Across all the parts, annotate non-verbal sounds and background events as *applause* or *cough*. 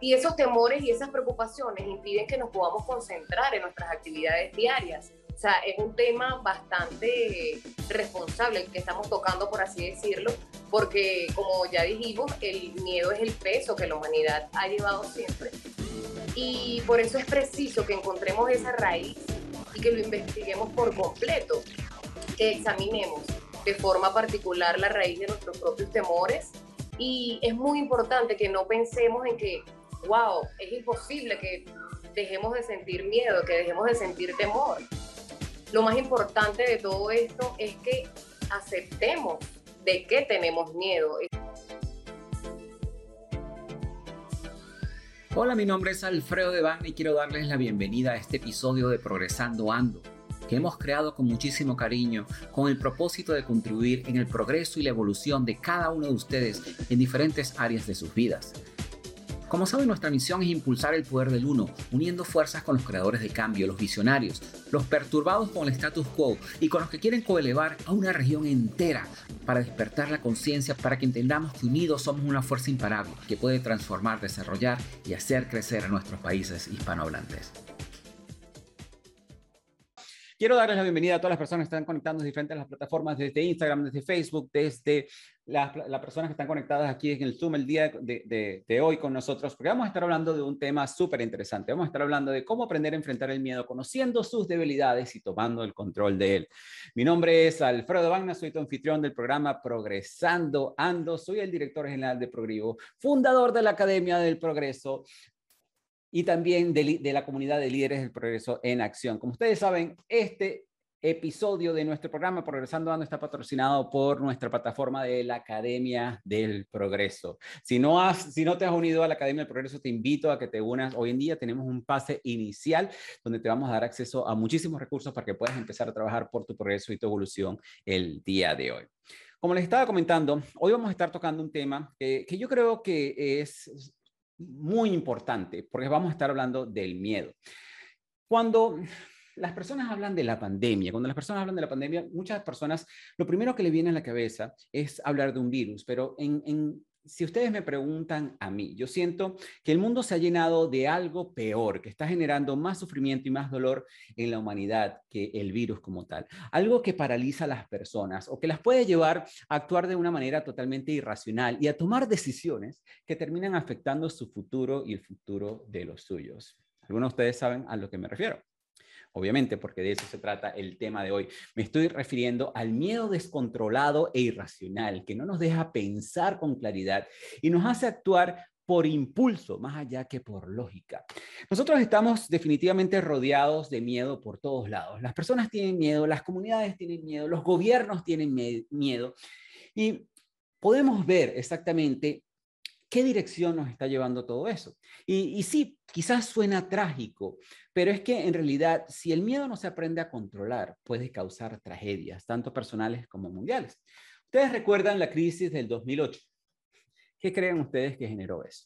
Y esos temores y esas preocupaciones impiden que nos podamos concentrar en nuestras actividades diarias. O sea, es un tema bastante responsable el que estamos tocando, por así decirlo, porque como ya dijimos, el miedo es el peso que la humanidad ha llevado siempre. Y por eso es preciso que encontremos esa raíz y que lo investiguemos por completo, que examinemos de forma particular la raíz de nuestros propios temores. Y es muy importante que no pensemos en que, wow, es imposible que dejemos de sentir miedo, que dejemos de sentir temor lo más importante de todo esto es que aceptemos de qué tenemos miedo. Hola, mi nombre es Alfredo Devane y quiero darles la bienvenida a este episodio de Progresando Ando, que hemos creado con muchísimo cariño con el propósito de contribuir en el progreso y la evolución de cada uno de ustedes en diferentes áreas de sus vidas. Como saben, nuestra misión es impulsar el poder del uno, uniendo fuerzas con los creadores de cambio, los visionarios, los perturbados con el status quo y con los que quieren coelevar a una región entera para despertar la conciencia, para que entendamos que unidos somos una fuerza imparable que puede transformar, desarrollar y hacer crecer a nuestros países hispanohablantes. Quiero darles la bienvenida a todas las personas que están conectando desde diferentes las plataformas, desde Instagram, desde Facebook, desde las, personas que están conectadas aquí en el Zoom el día de, hoy con nosotros, porque vamos a estar hablando de un tema súper interesante. Vamos a estar hablando de cómo aprender a enfrentar el miedo, conociendo sus debilidades y tomando el control de él. Mi nombre es Alfredo Vagna, soy tu anfitrión del programa Progresando Ando, soy el director general de Progrivo, fundador de la Academia del Progreso, y también de, la comunidad de líderes del progreso en acción. Como ustedes saben, este episodio de nuestro programa Progresando Ando está patrocinado por nuestra plataforma de la Academia del Progreso. Si no, has, si no te has unido a la Academia del Progreso, te invito a que te unas. Hoy en día tenemos un pase inicial donde te vamos a dar acceso a muchísimos recursos para que puedas empezar a trabajar por tu progreso y tu evolución el día de hoy. Como les estaba comentando, hoy vamos a estar tocando un tema que yo creo que es muy importante, porque vamos a estar hablando del miedo. Cuando las personas hablan de la pandemia, cuando las personas hablan de la pandemia, muchas personas, lo primero que le viene a la cabeza es hablar de un virus, pero si ustedes me preguntan a mí, yo siento que el mundo se ha llenado de algo peor, que está generando más sufrimiento y más dolor en la humanidad que el virus como tal. Algo que paraliza a las personas o que las puede llevar a actuar de una manera totalmente irracional y a tomar decisiones que terminan afectando su futuro y el futuro de los suyos. Algunos de ustedes saben a lo que me refiero obviamente, porque de eso se trata el tema de hoy. Me estoy refiriendo al miedo descontrolado e irracional, que no nos deja pensar con claridad y nos hace actuar por impulso, más allá que por lógica. Nosotros estamos definitivamente rodeados de miedo por todos lados. Las personas tienen miedo, las comunidades tienen miedo, los gobiernos tienen miedo y podemos ver exactamente qué dirección nos está llevando todo eso. Y, sí, quizás suena trágico, pero es que en realidad si el miedo no se aprende a controlar, puede causar tragedias, tanto personales como mundiales. Ustedes recuerdan la crisis del 2008. ¿Qué creen ustedes que generó eso?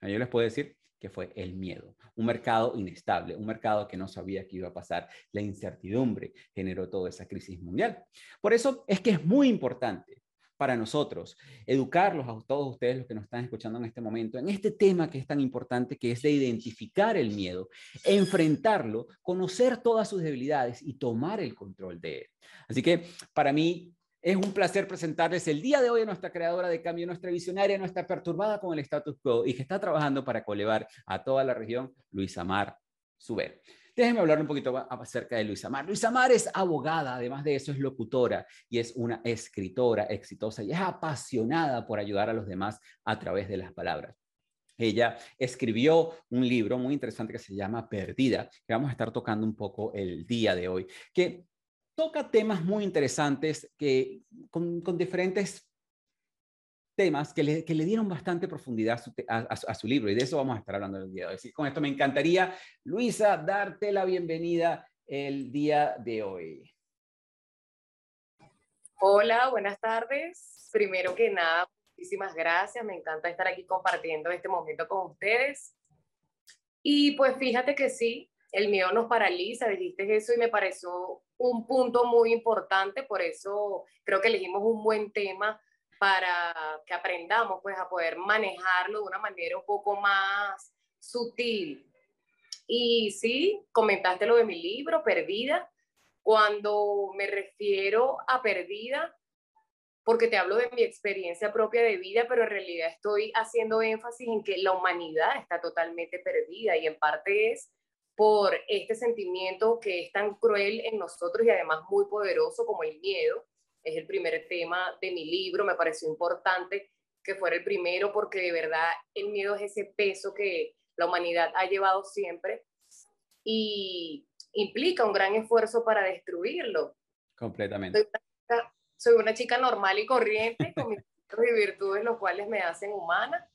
Ah, yo les puedo decir que fue el miedo, un mercado inestable, un mercado que no sabía qué iba a pasar, la incertidumbre generó toda esa crisis mundial. Por eso es que es muy importante para nosotros, educarlos a todos ustedes los que nos están escuchando en este momento, en este tema que es tan importante, que es de identificar el miedo, enfrentarlo, conocer todas sus debilidades y tomar el control de él. Así que para mí es un placer presentarles el día de hoy a nuestra creadora de cambio, nuestra visionaria, nuestra perturbada con el status quo y que está trabajando para colevar a toda la región, Luisa Mar Suber. Déjenme hablar un poquito acerca de Luisa Mar. Luisa Mar es abogada, además de eso es locutora y es una escritora exitosa y es apasionada por ayudar a los demás a través de las palabras. Ella escribió un libro muy interesante que se llama Perdida, que vamos a estar tocando un poco el día de hoy, que toca temas muy interesantes que, con, con diferentes temas que le, que le dieron bastante profundidad a su, libro y de eso vamos a estar hablando el día de hoy. con esto me encantaría, Luisa, darte la bienvenida el día de hoy. Hola, buenas tardes. Primero que nada, muchísimas gracias. Me encanta estar aquí compartiendo este momento con ustedes. Y pues fíjate que sí, el miedo nos paraliza, dijiste eso y me pareció un punto muy importante, por eso creo que elegimos un buen tema para que aprendamos pues a poder manejarlo de una manera un poco más sutil. Y sí, comentaste lo de mi libro, Perdida. Cuando me refiero a Perdida, porque te hablo de mi experiencia propia de vida, pero en realidad estoy haciendo énfasis en que la humanidad está totalmente perdida y en parte es por este sentimiento que es tan cruel en nosotros y además muy poderoso como el miedo. Es el primer tema de mi libro, me pareció importante que fuera el primero porque de verdad el miedo es ese peso que la humanidad ha llevado siempre y implica un gran esfuerzo para destruirlo. Completamente soy una chica normal y corriente, con mis *laughs* virtudes, los cuales me hacen humana.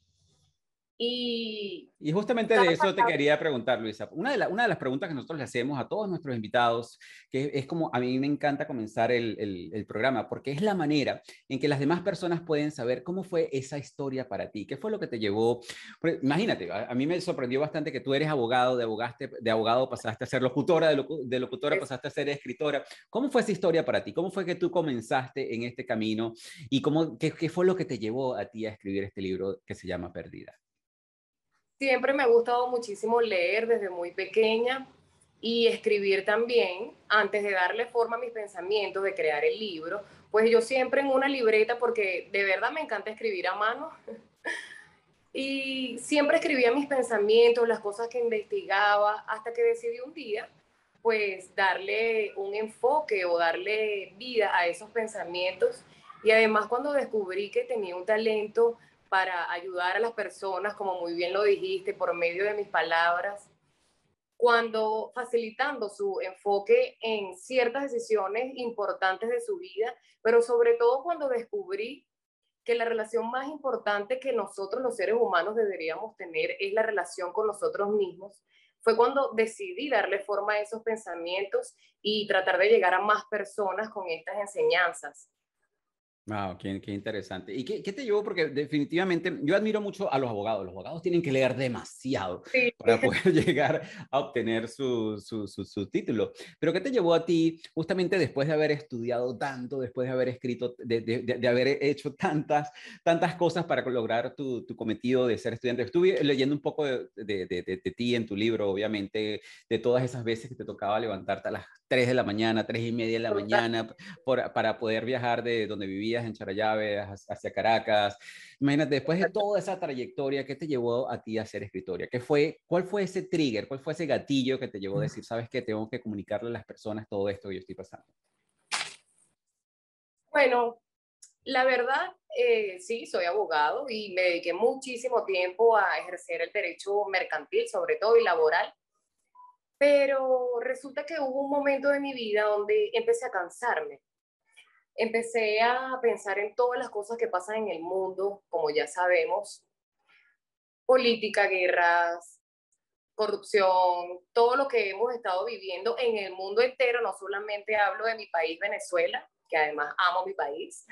Y, y justamente de eso te quería preguntar, Luisa. Una de, una de las preguntas que nosotros le hacemos a todos nuestros invitados, que es como a mí me encanta comenzar el, el, programa, porque es la manera en que las demás personas pueden saber cómo fue esa historia para ti, qué fue lo que te llevó. Imagínate, a, mí me sorprendió bastante que tú eres abogado, de, abogaste, de abogado pasaste a ser locutora, de, de locutora pasaste a ser escritora. ¿Cómo fue esa historia para ti? ¿Cómo fue que tú comenzaste en este camino? ¿Y cómo, qué, qué fue lo que te llevó a ti a escribir este libro que se llama Perdida? Siempre me ha gustado muchísimo leer desde muy pequeña y escribir también, antes de darle forma a mis pensamientos, de crear el libro, pues yo siempre en una libreta, porque de verdad me encanta escribir a mano, *laughs* y siempre escribía mis pensamientos, las cosas que investigaba, hasta que decidí un día, pues darle un enfoque o darle vida a esos pensamientos. Y además cuando descubrí que tenía un talento para ayudar a las personas, como muy bien lo dijiste, por medio de mis palabras, cuando facilitando su enfoque en ciertas decisiones importantes de su vida, pero sobre todo cuando descubrí que la relación más importante que nosotros los seres humanos deberíamos tener es la relación con nosotros mismos, fue cuando decidí darle forma a esos pensamientos y tratar de llegar a más personas con estas enseñanzas. Wow, qué, qué interesante. ¿Y qué, qué, te llevó? Porque definitivamente yo admiro mucho a los abogados. Los abogados tienen que leer demasiado para *laughs* poder *laughs* llegar a obtener su, su, su, título. Pero ¿qué te llevó a ti justamente después de haber estudiado tanto, después de haber escrito, de, de, de haber hecho tantas, tantas cosas para lograr tu, tu, cometido de ser estudiante? Estuve leyendo un poco de, de ti en tu libro, obviamente, de todas esas veces que te tocaba levantarte a las 3 de la mañana, 3 y media de la mañana, por, para poder viajar de donde vivías en Charallave hacia Caracas. Imagínate, después de toda esa trayectoria, ¿qué te llevó a ti a ser escritoria? ¿Qué fue, ¿Cuál fue ese trigger? ¿Cuál fue ese gatillo que te llevó a decir, sabes que tengo que comunicarle a las personas todo esto que yo estoy pasando? Bueno, la verdad, eh, sí, soy abogado y me dediqué muchísimo tiempo a ejercer el derecho mercantil, sobre todo y laboral pero resulta que hubo un momento de mi vida donde empecé a cansarme. Empecé a pensar en todas las cosas que pasan en el mundo, como ya sabemos, política, guerras, corrupción, todo lo que hemos estado viviendo en el mundo entero, no solamente hablo de mi país, Venezuela, que además amo mi país,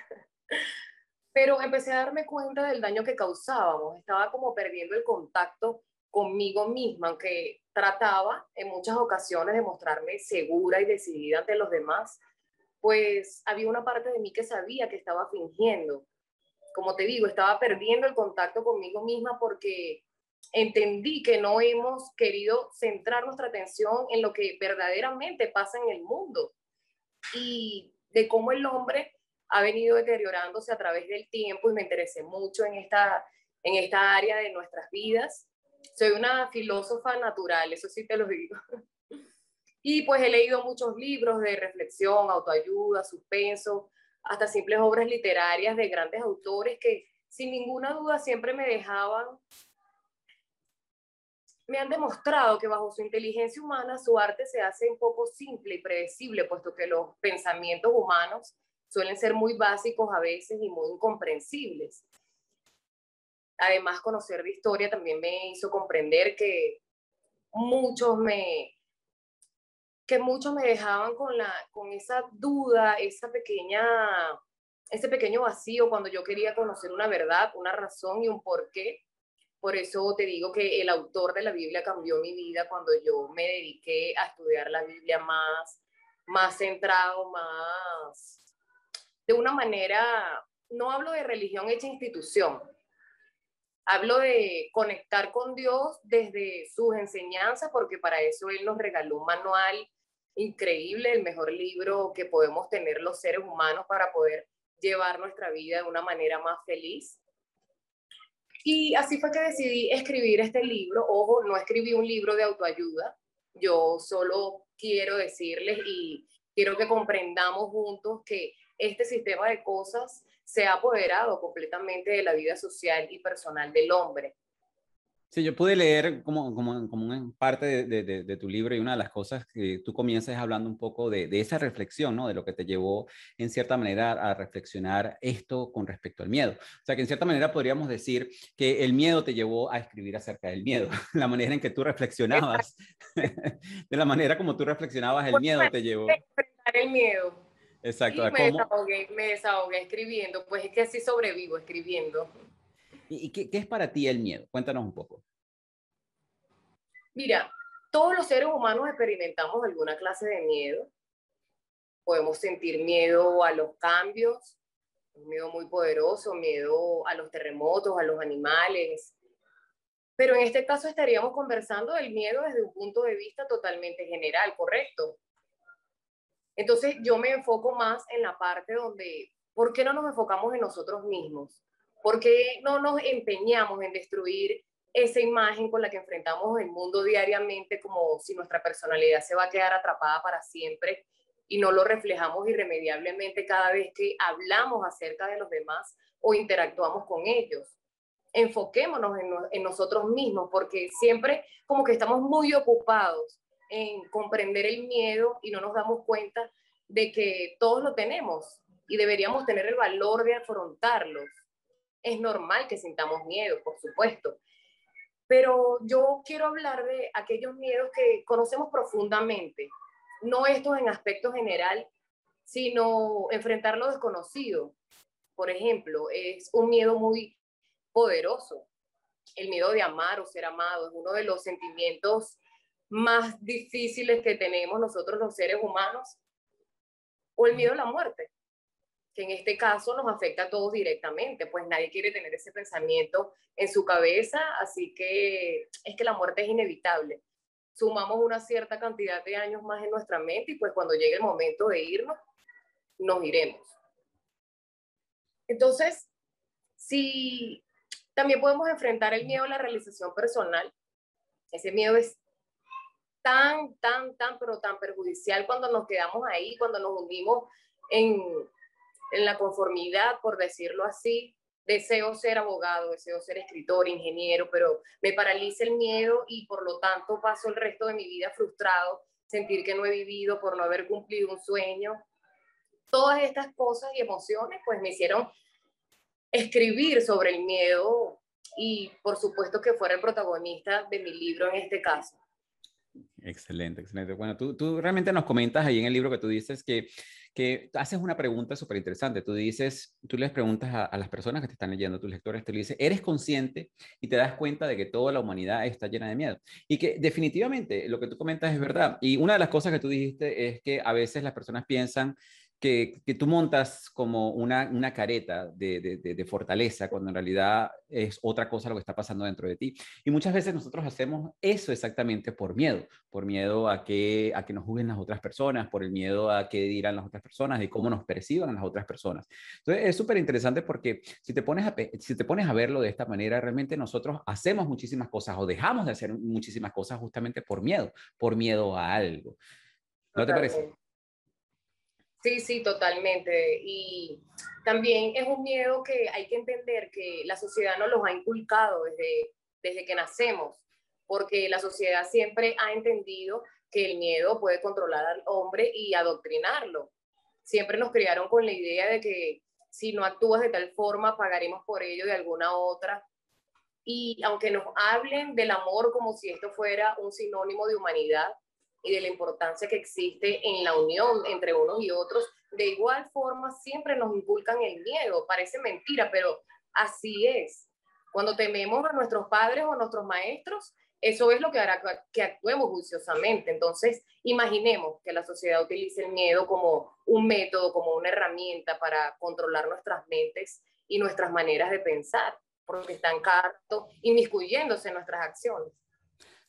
*laughs* pero empecé a darme cuenta del daño que causábamos, estaba como perdiendo el contacto conmigo misma, aunque trataba en muchas ocasiones de mostrarme segura y decidida ante los demás, pues había una parte de mí que sabía que estaba fingiendo. Como te digo, estaba perdiendo el contacto conmigo misma porque entendí que no hemos querido centrar nuestra atención en lo que verdaderamente pasa en el mundo y de cómo el hombre ha venido deteriorándose a través del tiempo y me interesé mucho en esta, en esta área de nuestras vidas soy una filósofa natural, eso sí te lo digo. *laughs* Y pues he leído muchos libros de reflexión, autoayuda, suspenso, hasta simples obras literarias de grandes autores que sin ninguna duda siempre me dejaban, me han demostrado que bajo su inteligencia humana su arte se hace un poco simple y predecible, puesto que los pensamientos humanos suelen ser muy básicos a veces y muy incomprensibles. Además, conocer de historia también me hizo comprender que muchos me que muchos me dejaban con la con esa duda, esa pequeña ese pequeño vacío cuando yo quería conocer una verdad, una razón y un porqué. Por eso te digo que el autor de la Biblia cambió mi vida cuando yo me dediqué a estudiar la Biblia más más centrado, más de una manera no hablo de religión hecha institución, Hablo de conectar con Dios desde sus enseñanzas, porque para eso Él nos regaló un manual increíble, el mejor libro que podemos tener los seres humanos para poder llevar nuestra vida de una manera más feliz. Y así fue que decidí escribir este libro. Ojo, no escribí un libro de autoayuda. Yo solo quiero decirles y quiero que comprendamos juntos que este sistema de cosas se ha apoderado completamente de la vida social y personal del hombre. Sí, yo pude leer como, como, como parte de, de, de, tu libro y una de las cosas que tú comienzas hablando un poco de, de, esa reflexión, ¿no? De lo que te llevó en cierta manera a reflexionar esto con respecto al miedo. O sea, que en cierta manera podríamos decir que el miedo te llevó a escribir acerca del miedo, *laughs* la manera en que tú reflexionabas, *laughs* de la manera como tú reflexionabas, el miedo te llevó. El miedo. Exacto. me, desahogué, me desahogué escribiendo, pues es que así sobrevivo escribiendo. ¿Y qué, qué, es para ti el miedo? Cuéntanos un poco. Mira, todos los seres humanos experimentamos alguna clase de miedo. Podemos sentir miedo a los cambios, un miedo muy poderoso, miedo a los terremotos, a los animales. Pero en este caso estaríamos conversando del miedo desde un punto de vista totalmente general, ¿correcto? Entonces yo me enfoco más en la parte donde, ¿por qué no nos enfocamos en nosotros mismos? ¿Por qué no nos empeñamos en destruir esa imagen con la que enfrentamos el mundo diariamente como si nuestra personalidad se va a quedar atrapada para siempre y no lo reflejamos irremediablemente cada vez que hablamos acerca de los demás o interactuamos con ellos? Enfoquémonos en, en nosotros mismos porque siempre como que estamos muy ocupados en comprender el miedo y no nos damos cuenta de que todos lo tenemos y deberíamos tener el valor de afrontarlos es normal que sintamos miedo, por supuesto. Pero yo quiero hablar de aquellos miedos que conocemos profundamente, no estos en aspecto general, sino enfrentar lo desconocido. Por ejemplo, es un miedo muy poderoso. El miedo de amar o ser amado es uno de los sentimientos más difíciles que tenemos nosotros los seres humanos. O el miedo a la muerte que en este caso nos afecta a todos directamente, pues nadie quiere tener ese pensamiento en su cabeza, así que es que la muerte es inevitable. Sumamos una cierta cantidad de años más en nuestra mente y pues cuando llegue el momento de irnos, nos iremos. Entonces, si también podemos enfrentar el miedo a la realización personal, ese miedo es tan, tan, tan, pero tan perjudicial cuando nos quedamos ahí, cuando nos hundimos en, en la conformidad, por decirlo así. Deseo ser abogado, deseo ser escritor, ingeniero, pero me paraliza el miedo y por lo tanto paso el resto de mi vida frustrado, sentir que no he vivido por no haber cumplido un sueño. Todas estas cosas y emociones pues me hicieron escribir sobre el miedo y por supuesto que fuera el protagonista de mi libro en este caso. Excelente, excelente. Bueno, tú, tú realmente nos comentas ahí en el libro que tú dices que que haces una pregunta súper interesante. Tú dices, tú les preguntas a, las personas que te están leyendo, tus lectores, te dices, ¿eres consciente y te das cuenta de que toda la humanidad está llena de miedo? Y que definitivamente lo que tú comentas es verdad. Y una de las cosas que tú dijiste es que a veces las personas piensan que, que, tú montas como una, una careta de, de, de, fortaleza cuando en realidad es otra cosa lo que está pasando dentro de ti. Y muchas veces nosotros hacemos eso exactamente por miedo, por miedo a que, a que nos juzguen las otras personas, por el miedo a que dirán las otras personas y cómo nos perciban las otras personas. Entonces es súper interesante porque si te, pones a, si te pones a verlo de esta manera, realmente nosotros hacemos muchísimas cosas o dejamos de hacer muchísimas cosas justamente por miedo, por miedo a algo. ¿No te parece? Sí, sí, totalmente. Y también es un miedo que hay que entender que la sociedad nos los ha inculcado desde, desde que nacemos, porque la sociedad siempre ha entendido que el miedo puede controlar al hombre y adoctrinarlo. Siempre nos criaron con la idea de que si no actúas de tal forma, pagaremos por ello de alguna otra. Y aunque nos hablen del amor como si esto fuera un sinónimo de humanidad, y de la importancia que existe en la unión entre unos y otros, de igual forma siempre nos inculcan el miedo. Parece mentira, pero así es. Cuando tememos a nuestros padres o a nuestros maestros, eso es lo que hará que actuemos juiciosamente. Entonces, imaginemos que la sociedad utilice el miedo como un método, como una herramienta para controlar nuestras mentes y nuestras maneras de pensar. porque están cartos inmiscuyéndose en nuestras acciones.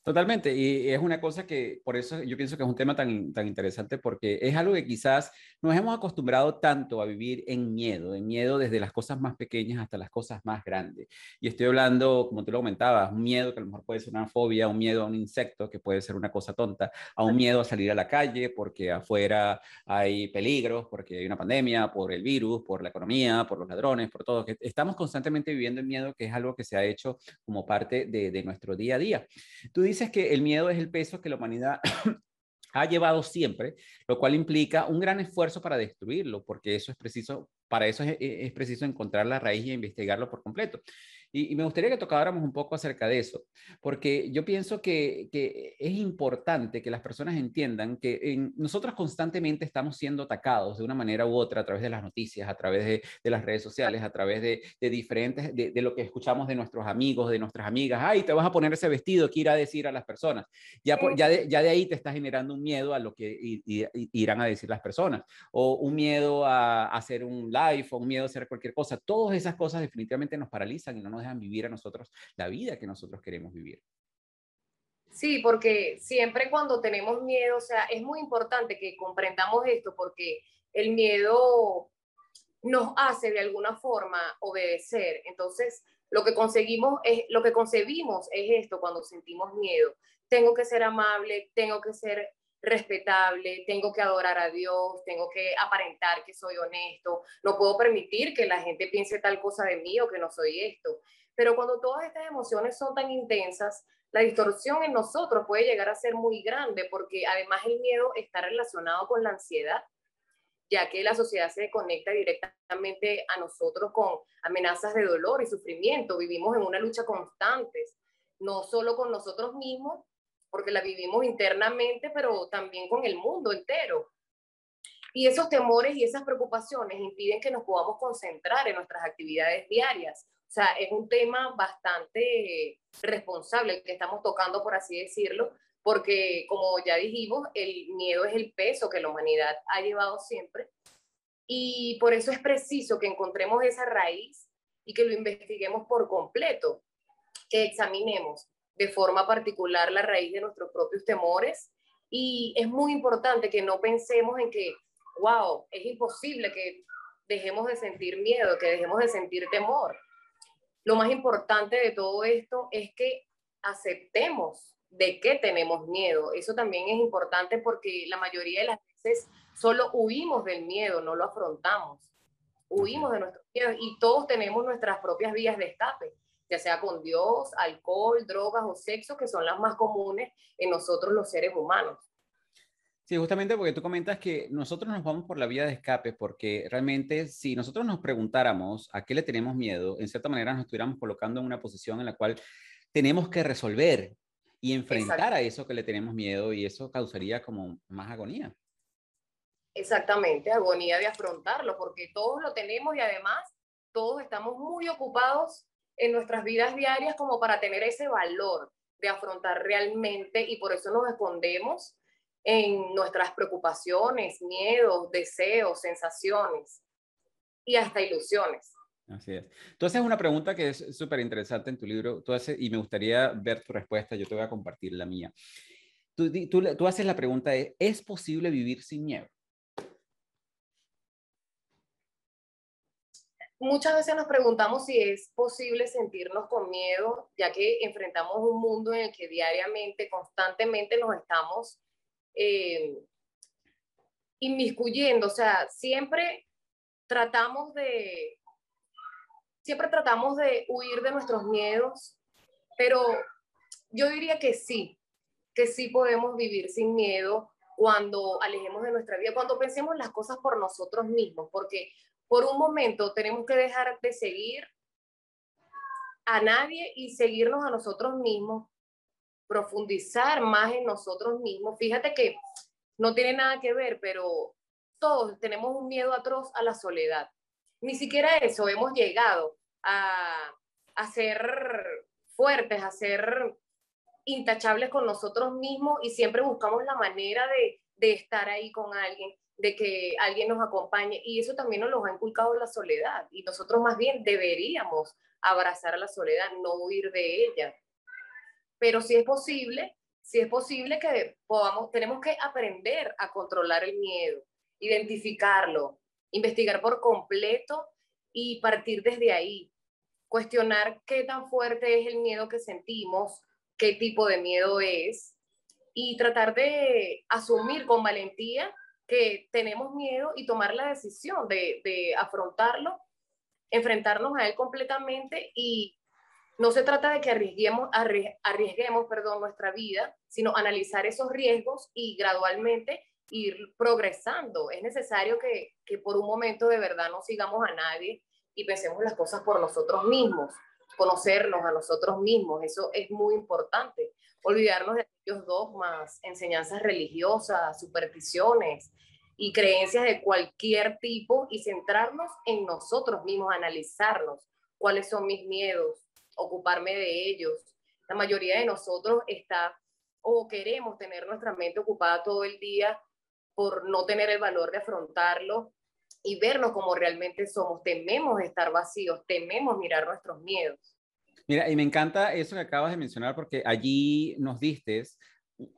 Totalmente, y es una cosa que por eso yo pienso que es un tema tan, tan interesante porque es algo que quizás nos hemos acostumbrado tanto a vivir en miedo, en miedo desde las cosas más pequeñas hasta las cosas más grandes. Y estoy hablando, como tú lo comentabas, un miedo que a lo mejor puede ser una fobia, un miedo a un insecto, que puede ser una cosa tonta, a un miedo a salir a la calle porque afuera hay peligros, porque hay una pandemia, por el virus, por la economía, por los ladrones, por todo. Estamos constantemente viviendo en miedo, que es algo que se ha hecho como parte de, de nuestro día a día. Tú dices dices que el miedo es el peso que la humanidad *coughs* ha llevado siempre, lo cual implica un gran esfuerzo para destruirlo, porque eso es preciso, para eso es, es preciso encontrar la raíz y investigarlo por completo. Y, me gustaría que tocáramos un poco acerca de eso, porque yo pienso que, es importante que las personas entiendan que nosotros constantemente estamos siendo atacados de una manera u otra a través de las noticias, a través de, las redes sociales, a través de, diferentes, de, lo que escuchamos de nuestros amigos, de nuestras amigas. Ay, te vas a poner ese vestido, ¿qué irá a decir a las personas? Ya, ya, de, ya de ahí te está generando un miedo a lo que irán a decir las personas, o un miedo a hacer un live, o un miedo a hacer cualquier cosa. Todas esas cosas definitivamente nos paralizan y no nos dejan vivir a nosotros la vida que nosotros queremos vivir. Sí, porque siempre cuando tenemos miedo, o sea, es muy importante que comprendamos esto porque el miedo nos hace de alguna forma obedecer. Entonces, lo que conseguimos es lo que concebimos es esto cuando sentimos miedo. Tengo que ser amable, tengo que ser respetable, tengo que adorar a Dios, tengo que aparentar que soy honesto, no puedo permitir que la gente piense tal cosa de mí o que no soy esto. Pero cuando todas estas emociones son tan intensas, la distorsión en nosotros puede llegar a ser muy grande porque además el miedo está relacionado con la ansiedad, ya que la sociedad se conecta directamente a nosotros con amenazas de dolor y sufrimiento. Vivimos en una lucha constante, no solo con nosotros mismos, porque la vivimos internamente, pero también con el mundo entero. Y esos temores y esas preocupaciones impiden que nos podamos concentrar en nuestras actividades diarias o sea, es un tema bastante responsable el que estamos tocando, por así decirlo, porque como ya dijimos, el miedo es el peso que la humanidad ha llevado siempre y por eso es preciso que encontremos esa raíz y que lo investiguemos por completo, que examinemos de forma particular la raíz de nuestros propios temores y es muy importante que no pensemos en que, wow, es imposible que dejemos de sentir miedo, que dejemos de sentir temor lo más importante de todo esto es que aceptemos de qué tenemos miedo. Eso también es importante porque la mayoría de las veces solo huimos del miedo, no lo afrontamos. Huimos de nuestros miedos y todos tenemos nuestras propias vías de escape, ya sea con Dios, alcohol, drogas o sexo, que son las más comunes en nosotros los seres humanos. Sí, justamente porque tú comentas que nosotros nos vamos por la vía de escape, porque realmente si nosotros nos preguntáramos a qué le tenemos miedo, en cierta manera nos estuviéramos colocando en una posición en la cual tenemos que resolver y enfrentar a eso que le tenemos miedo y eso causaría como más agonía. Exactamente, agonía de afrontarlo, porque todos lo tenemos y además todos estamos muy ocupados en nuestras vidas diarias como para tener ese valor de afrontar realmente y por eso nos escondemos en nuestras preocupaciones, miedos, deseos, sensaciones y hasta ilusiones. Así es. Tú haces una pregunta que es súper interesante en tu libro tú haces, y me gustaría ver tu respuesta, yo te voy a compartir la mía. Tú, tú, tú haces la pregunta de, ¿es posible vivir sin miedo? Muchas veces nos preguntamos si es posible sentirnos con miedo, ya que enfrentamos un mundo en el que diariamente, constantemente nos estamos eh, inmiscuyendo, o sea, siempre tratamos de, siempre tratamos de huir de nuestros miedos, pero yo diría que sí, que sí podemos vivir sin miedo cuando alejemos de nuestra vida, cuando pensemos las cosas por nosotros mismos, porque por un momento tenemos que dejar de seguir a nadie y seguirnos a nosotros mismos profundizar más en nosotros mismos. Fíjate que no tiene nada que ver, pero todos tenemos un miedo atroz a la soledad. Ni siquiera eso, hemos llegado a, a ser fuertes, a ser intachables con nosotros mismos y siempre buscamos la manera de, de estar ahí con alguien. De que alguien nos acompañe y eso también nos lo ha inculcado la soledad y nosotros más bien deberíamos abrazar a la soledad, no huir de ella. Pero si es posible, si es posible que podamos, tenemos que aprender a controlar el miedo, identificarlo, investigar por completo y partir desde ahí. Cuestionar qué tan fuerte es el miedo que sentimos, qué tipo de miedo es y tratar de asumir con valentía que tenemos miedo y tomar la decisión de, de afrontarlo, enfrentarnos a él completamente y no se trata de que arriesguemos, arriesguemos perdón, nuestra vida, sino analizar esos riesgos y gradualmente ir progresando. Es necesario que, que por un momento de verdad no sigamos a nadie y pensemos las cosas por nosotros mismos, conocernos a nosotros mismos, eso es muy importante. Olvidarnos de aquellos dogmas, enseñanzas religiosas, supersticiones y creencias de cualquier tipo y centrarnos en nosotros mismos, analizarnos cuáles son mis miedos, ocuparme de ellos. La mayoría de nosotros está o queremos tener nuestra mente ocupada todo el día por no tener el valor de afrontarlo y vernos como realmente somos. Tememos estar vacíos, tememos mirar nuestros miedos. Mira, y me encanta eso que acabas de mencionar porque allí nos diste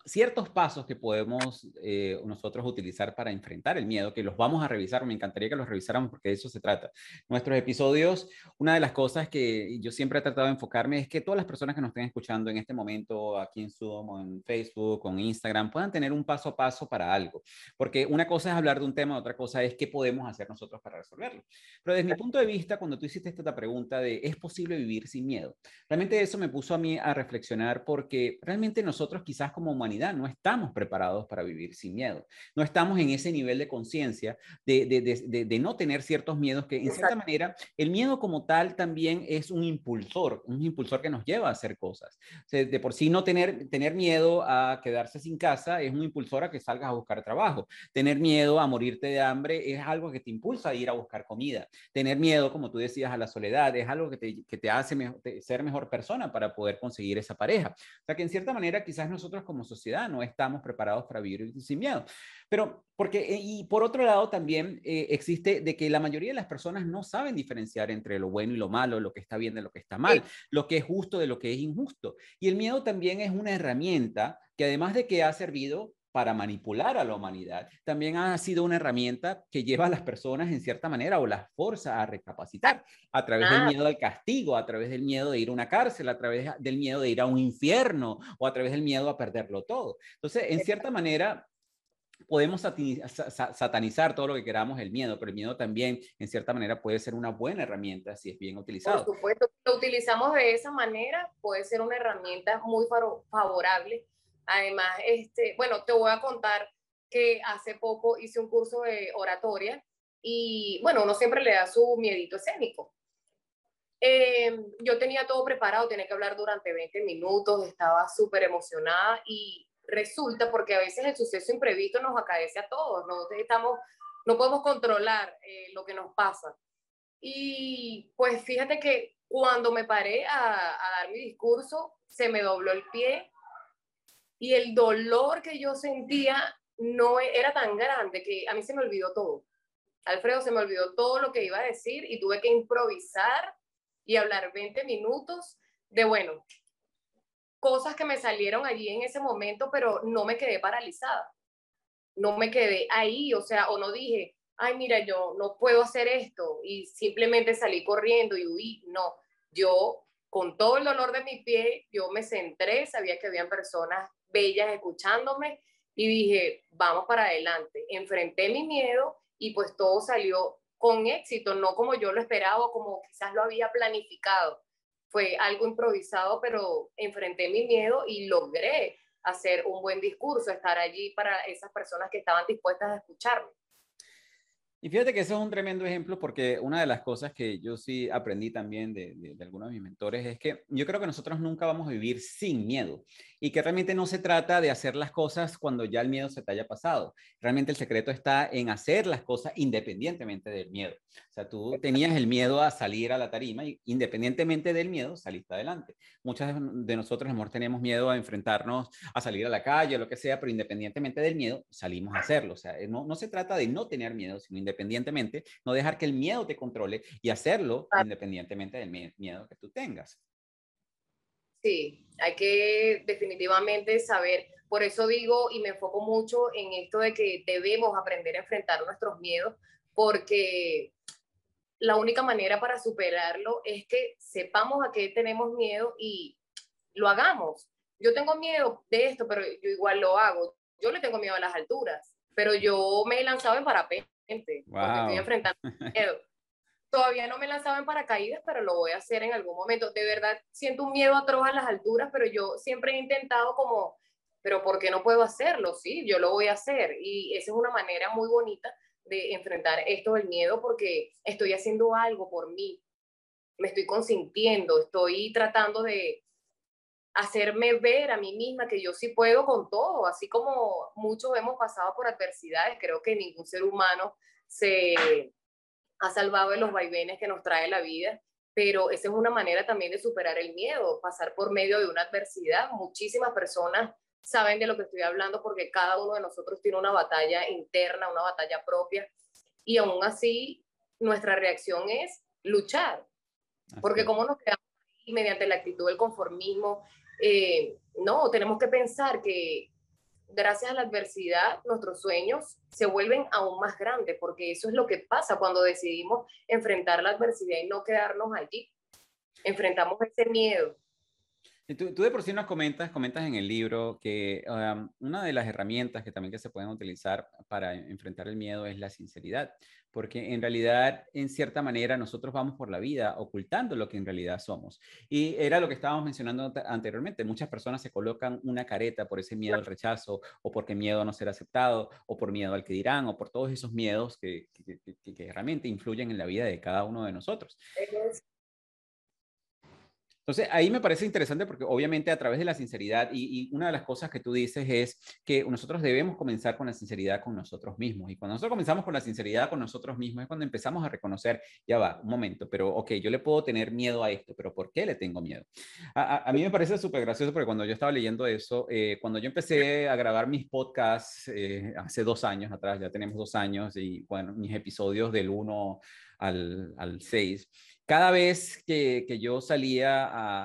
ciertos pasos que podemos eh, nosotros utilizar para enfrentar el miedo, que los vamos a revisar, me encantaría que los revisáramos porque de eso se trata. Nuestros episodios, una de las cosas que yo siempre he tratado de enfocarme es que todas las personas que nos estén escuchando en este momento, aquí en Zoom, o en Facebook, o en Instagram, puedan tener un paso a paso para algo, porque una cosa es hablar de un tema, otra cosa es qué podemos hacer nosotros para resolverlo. Pero desde mi punto de vista, cuando tú hiciste esta pregunta de ¿es posible vivir sin miedo? Realmente eso me puso a mí a reflexionar porque realmente nosotros quizás como humanidad no estamos preparados para vivir sin miedo. No estamos en ese nivel de conciencia de, de, de, no tener ciertos miedos que en cierta manera el miedo como tal también es un impulsor, un impulsor que nos lleva a hacer cosas. de por sí no tener, tener miedo a quedarse sin casa es un impulsor a que salgas a buscar trabajo. Tener miedo a morirte de hambre es algo que te impulsa a ir a buscar comida. Tener miedo, como tú decías, a la soledad es algo que te, que te hace ser mejor persona para poder conseguir esa pareja. O sea que en cierta manera quizás nosotros como sociedad no estamos preparados para vivir sin miedo. Pero, porque, eh, y por otro lado también eh, existe de que la mayoría de las personas no saben diferenciar entre lo bueno y lo malo, lo que está bien de lo que está mal, lo que es justo de lo que es injusto. Y el miedo también es una herramienta que además de que ha servido para manipular a la humanidad, también ha sido una herramienta que lleva a las personas en cierta manera o las forza a recapacitar a través del miedo al castigo, a través del miedo de ir a una cárcel, a través del miedo de ir a un infierno o a través del miedo a perderlo todo. Entonces, en cierta manera, podemos satanizar todo lo que queramos el miedo, pero el miedo también, en cierta manera, puede ser una buena herramienta si es bien utilizado. Por supuesto, lo utilizamos de esa manera, puede ser una herramienta muy favorable Además, este, bueno, te voy a contar que hace poco hice un curso de oratoria y bueno, uno siempre le da su miedito escénico. Em, yo tenía todo preparado, tenía que hablar durante 20 minutos, estaba súper emocionada y resulta porque a veces el suceso imprevisto nos acaece a todos, no, estamos, no podemos controlar eh, lo que nos pasa. Y pues fíjate que cuando me paré a, a dar mi discurso, se me dobló el pie, y el dolor que yo sentía no e, era tan grande que a mí se me olvidó todo. Alfredo se me olvidó todo lo que iba a decir y tuve que improvisar y hablar 20 minutos de, bueno, cosas que me salieron allí en ese momento, pero no me quedé paralizada. No me quedé ahí, o sea, o no dije, ay, mira, yo no puedo hacer esto y simplemente salí corriendo y huí. No, yo con todo el dolor de mi pie, yo me centré, sabía que habían personas bellas escuchándome y dije, vamos para adelante. Enfrenté mi miedo y pues todo salió con éxito, no como yo lo esperaba, como quizás lo había planificado. Fue algo improvisado, pero enfrenté mi miedo y logré hacer un buen discurso, estar allí para esas personas que estaban dispuestas a escucharme. Y fíjate que eso es un tremendo ejemplo porque una de las cosas que yo sí aprendí también de, de, algunos de mis mentores es que yo creo que nosotros nunca vamos a vivir sin miedo y que realmente no se trata de hacer las cosas cuando ya el miedo se te haya pasado. Realmente el secreto está en hacer las cosas independientemente del miedo. Sea, tú tenías el miedo a salir a la tarima y independientemente del miedo saliste adelante. Muchas de nosotros, amor, tenemos miedo a enfrentarnos, a salir a la calle, o lo que sea, pero independientemente del miedo salimos a hacerlo. O sea, no, no se trata de no tener miedo, sino independientemente, no dejar que el miedo te controle y hacerlo independientemente del miedo que tú tengas. Sí, hay que definitivamente saber, por eso digo y me enfoco mucho en esto de que debemos aprender a enfrentar nuestros miedos, porque la única manera para superarlo es que sepamos a qué tenemos miedo y lo hagamos. Yo tengo miedo de esto, pero yo igual lo hago. Yo le tengo miedo a las alturas, pero yo me he lanzado en parapente porque estoy enfrentando *laughs* miedo. Todavía no me he lanzado en paracaídas, pero lo voy a hacer en algún momento. De verdad, siento un miedo atroz a las alturas, pero yo siempre he intentado como, pero ¿por qué no puedo hacerlo? Sí, yo lo voy a hacer. Y esa es una manera muy bonita de enfrentar esto del miedo porque estoy haciendo algo por mí. Me estoy consintiendo, estoy tratando de hacerme ver a mí misma que yo sí puedo con todo, así como muchos hemos pasado por adversidades, creo que ningún ser humano se ha salvado de los vaivenes que nos trae la vida, pero esa es una manera también de superar el miedo, pasar por medio de una adversidad. Muchísimas personas saben de lo que estoy hablando porque cada uno de nosotros tiene una batalla interna, una batalla propia, y aún así nuestra reacción es luchar, porque como nos quedamos ahí mediante la actitud del conformismo, eh, no, tenemos que pensar que gracias a la adversidad nuestros sueños se vuelven aún más grandes, porque eso es lo que pasa cuando decidimos enfrentar la adversidad y no quedarnos allí. Enfrentamos ese miedo. Tú, tú, de por sí nos comentas, comentas en el libro que um, una de las herramientas que también que se pueden utilizar para enfrentar el miedo es la sinceridad porque en realidad, en cierta manera, nosotros vamos por la vida ocultando lo que en realidad somos. Y era lo que estábamos mencionando anteriormente, muchas personas se colocan una careta por ese miedo al rechazo, o porque miedo a no ser aceptado, o por miedo al que dirán, o por todos esos miedos que, que, que realmente influyen en la vida de cada uno de nosotros. Entonces, ahí me parece interesante porque obviamente a través de la sinceridad, y, una de las cosas que tú dices es que nosotros debemos comenzar con la sinceridad con nosotros mismos. Y cuando nosotros comenzamos con la sinceridad con nosotros mismos es cuando empezamos a reconocer, ya va, un momento, pero ok, yo le puedo tener miedo a esto, pero ¿por qué le tengo miedo? A, mí me parece súper gracioso porque cuando yo estaba leyendo eso, eh, cuando yo empecé a grabar mis podcasts eh, hace dos años atrás, ya tenemos dos años, y bueno, mis episodios del 1 al, al 6, cada vez que, que yo salía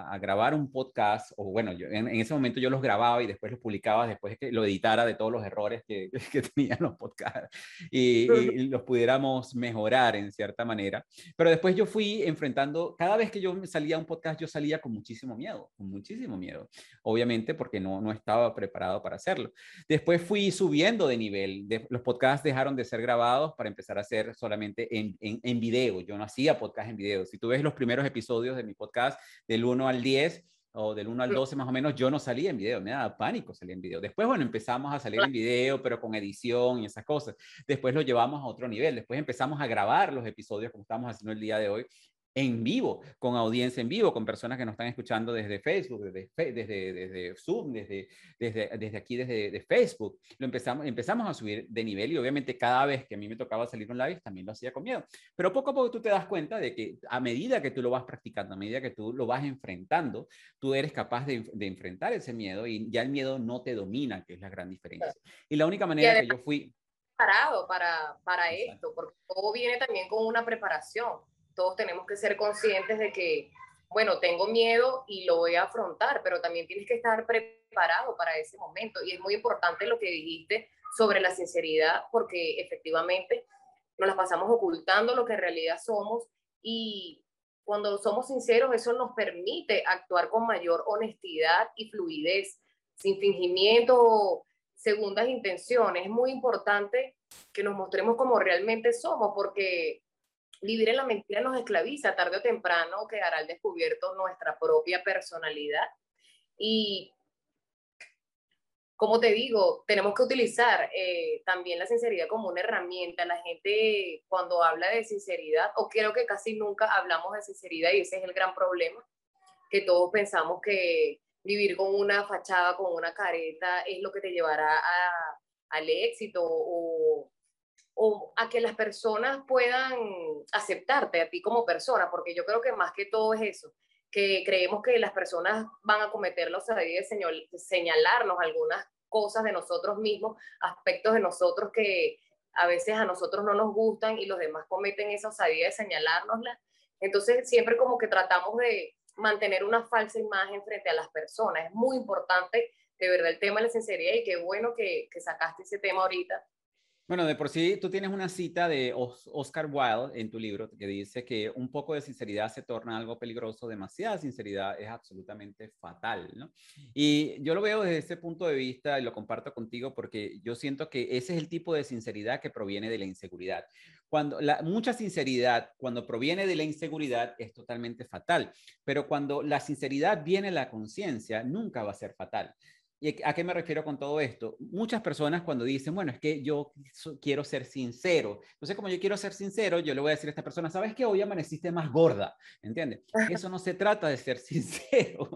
a, grabar un podcast, o bueno, yo, en, ese momento yo los grababa y después los publicaba, después que lo editara de todos los errores que, *laughs* que tenían los podcasts y, los pudiéramos mejorar en cierta manera. Pero después yo fui enfrentando, cada vez que yo salía a un podcast, yo salía con muchísimo miedo, con muchísimo miedo, obviamente porque no, no estaba preparado para hacerlo. Después fui subiendo de nivel, de, los podcasts dejaron de ser grabados para empezar a hacer solamente en, en, en video. Yo no hacía podcast en video si tú ves los primeros episodios de mi podcast del 1 al 10 o del 1 al 12 más o menos, yo no salía en video, me daba pánico salir en video. Después, bueno, empezamos a salir en video, pero con edición y esas cosas. Después lo llevamos a otro nivel. Después empezamos a grabar los episodios como estamos haciendo el día de hoy en vivo, con audiencia en vivo, con personas que nos están escuchando desde Facebook, desde, desde, desde Zoom, desde, desde, desde aquí, desde Facebook. Lo empezamos, empezamos a subir de nivel y obviamente cada vez que a mí me tocaba salir un live también lo hacía con miedo. Pero poco a poco tú te das cuenta de que a medida que tú lo vas practicando, a medida que tú lo vas enfrentando, tú eres capaz de, de enfrentar ese miedo y ya el miedo no te domina, que es la gran diferencia. Y la única manera que yo fui... Preparado para, para esto, porque todo viene también con una preparación todos tenemos que ser conscientes de que, bueno, tengo miedo y lo voy a afrontar, pero también tienes que estar preparado para ese momento. Y es muy importante lo que dijiste sobre la sinceridad, porque efectivamente nos la pasamos ocultando lo que en realidad somos y cuando somos sinceros eso nos permite actuar con mayor honestidad y fluidez, sin fingimiento o segundas intenciones. Es muy importante que nos mostremos como realmente somos, porque vivir en la mentira nos esclaviza, tarde o temprano quedará al descubierto nuestra propia personalidad. Y como te digo, tenemos que utilizar eh, también la sinceridad como una herramienta. La gente cuando habla de sinceridad, o creo que casi nunca hablamos de sinceridad y ese es el gran problema, que todos pensamos que vivir con una fachada, con una careta, es lo que te llevará a, al éxito o, a que las personas puedan aceptarte a ti como persona, porque yo creo que más que todo es eso, que creemos que las personas van a cometer la osadía de señalarnos algunas cosas de nosotros mismos, aspectos de nosotros que a veces a nosotros no nos gustan y los demás cometen esa osadía de señalárnosla. Entonces siempre como que tratamos de mantener una falsa imagen frente a las personas. Es muy importante de verdad el tema de la sinceridad y qué bueno que, que sacaste ese tema ahorita bueno, de por sí tú tienes una cita de Oscar Wilde en tu libro que dice que un poco de sinceridad se torna algo peligroso, demasiada sinceridad es absolutamente fatal, ¿no? Y yo lo veo desde ese punto de vista y lo comparto contigo porque yo siento que ese es el tipo de sinceridad que proviene de la inseguridad. Cuando la, mucha sinceridad, cuando proviene de la inseguridad, es totalmente fatal, pero cuando la sinceridad viene de la conciencia, nunca va a ser fatal. ¿Y a qué me refiero con todo esto? Muchas personas cuando dicen, bueno, es que yo quiero ser sincero. Entonces, como yo quiero ser sincero, yo le voy a decir a esta persona, ¿sabes qué? Hoy amaneciste más gorda. ¿Entiendes? Eso no se trata de ser *laughs* sincero.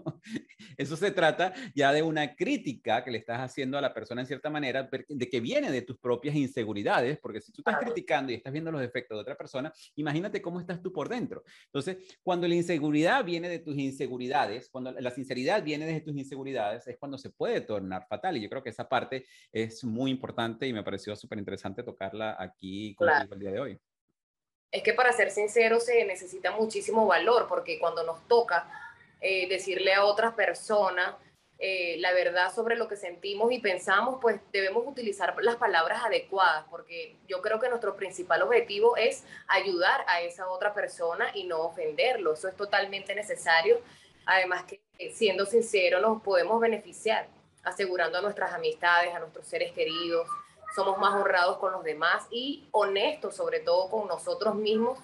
Eso se trata ya de una crítica que le estás haciendo a la persona en cierta manera, de que viene de tus propias inseguridades, porque si tú estás criticando y estás viendo los defectos de otra persona, imagínate cómo estás tú por dentro. Entonces, cuando la inseguridad viene de tus inseguridades, cuando la sinceridad viene de tus inseguridades, es cuando se puede tornar fatal. Y yo creo que esa parte es muy importante y me pareció súper interesante tocarla aquí contigo el día de hoy. Es que para ser sincero se necesita muchísimo valor, porque cuando nos toca eh, decirle a otras personas eh, la verdad sobre lo que sentimos y pensamos, pues debemos utilizar las palabras adecuadas, porque yo creo que nuestro principal objetivo es ayudar a esa otra persona y no ofenderlo. Eso es totalmente necesario. Además que siendo sincero nos podemos beneficiar asegurando a nuestras amistades, a nuestros seres queridos, somos más honrados con los demás y honestos sobre todo con nosotros mismos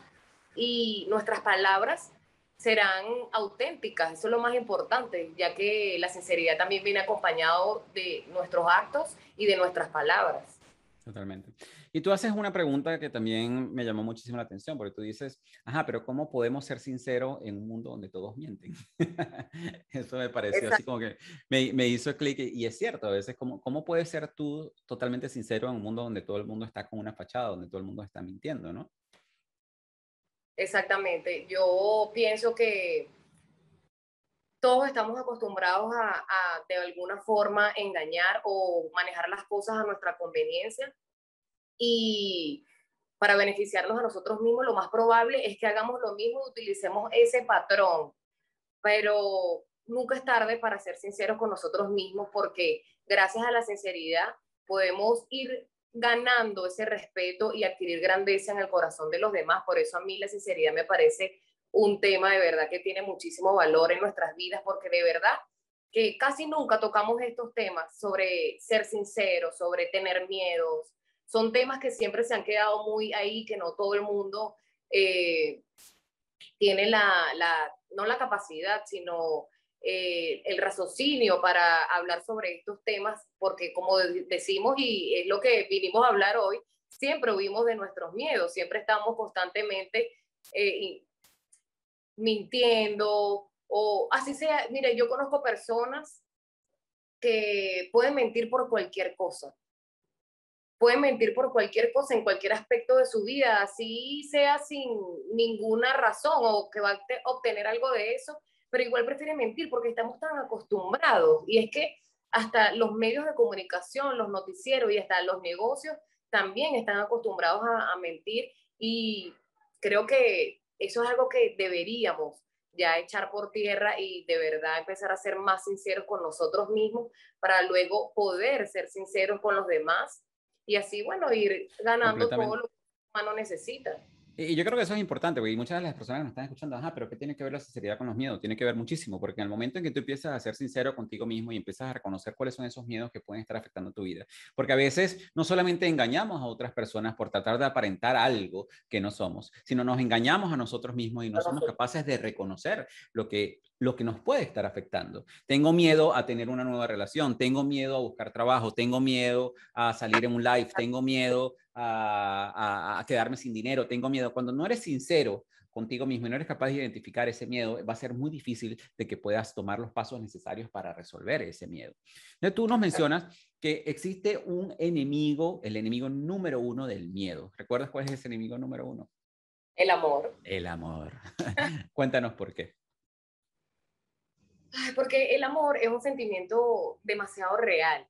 y nuestras palabras serán auténticas, eso es lo más importante, ya que la sinceridad también viene acompañado de nuestros actos y de nuestras palabras. Totalmente. Y tú haces una pregunta que también me llamó muchísimo la atención, porque tú dices, ajá, pero ¿cómo podemos ser sinceros en un mundo donde todos mienten? *laughs* Eso me pareció así como que me, me hizo clic y es cierto, a veces, ¿cómo, ¿cómo puedes ser tú totalmente sincero en un mundo donde todo el mundo está con una fachada, donde todo el mundo está mintiendo, ¿no? Exactamente. Yo pienso que todos estamos acostumbrados a, a, de alguna forma engañar o manejar las cosas a nuestra conveniencia y para beneficiarnos a nosotros mismos, lo más probable es que hagamos lo mismo y utilicemos ese patrón. Pero nunca es tarde para ser sinceros con nosotros mismos porque gracias a la sinceridad podemos ir ganando ese respeto y adquirir grandeza en el corazón de los demás. Por eso a mí la sinceridad me parece un tema de verdad que tiene muchísimo valor en nuestras vidas porque de verdad que casi nunca tocamos estos temas sobre ser sinceros, sobre tener miedos, son temas que siempre se han quedado muy ahí, que no todo el mundo eh, tiene la, la, no la capacidad, sino eh, el raciocinio para hablar sobre estos temas, porque como decimos y es lo que vinimos a hablar hoy, siempre huimos de nuestros miedos, siempre estamos constantemente eh, mintiendo o así sea. Mire, yo conozco personas que pueden mentir por cualquier cosa pueden mentir por cualquier cosa, en cualquier aspecto de su vida, así sea sin ninguna razón o que va a obtener algo de eso, pero igual prefieren mentir porque estamos tan acostumbrados. Y es que hasta los medios de comunicación, los noticieros y hasta los negocios también están acostumbrados a, a mentir y creo que eso es algo que deberíamos ya echar por tierra y de verdad empezar a ser más sinceros con nosotros mismos para luego poder ser sinceros con los demás y así, bueno, ir ganando todo lo que el humano necesita. Y yo creo que eso es importante, porque muchas de las personas que nos están escuchando, ajá, pero ¿qué tiene que ver la sinceridad con los miedos? Tiene que ver muchísimo, porque en el momento en que tú empiezas a ser sincero contigo mismo y empiezas a reconocer cuáles son esos miedos que pueden estar afectando tu vida, porque a veces no solamente engañamos a otras personas por tratar de aparentar algo que no somos, sino nos engañamos a nosotros mismos y no somos capaces de reconocer lo que lo que nos puede estar afectando. Tengo miedo a tener una nueva relación, tengo miedo a buscar trabajo, tengo miedo a salir en un live, tengo miedo a, a quedarme sin dinero, tengo miedo. Cuando no eres sincero contigo mismo y no eres capaz de identificar ese miedo, va a ser muy difícil de que puedas tomar los pasos necesarios para resolver ese miedo. Entonces, tú nos mencionas que existe un enemigo, el enemigo número uno del miedo. ¿Recuerdas cuál es ese enemigo número uno? El amor. El amor. *laughs* Cuéntanos por qué. Porque el amor es un sentimiento demasiado real.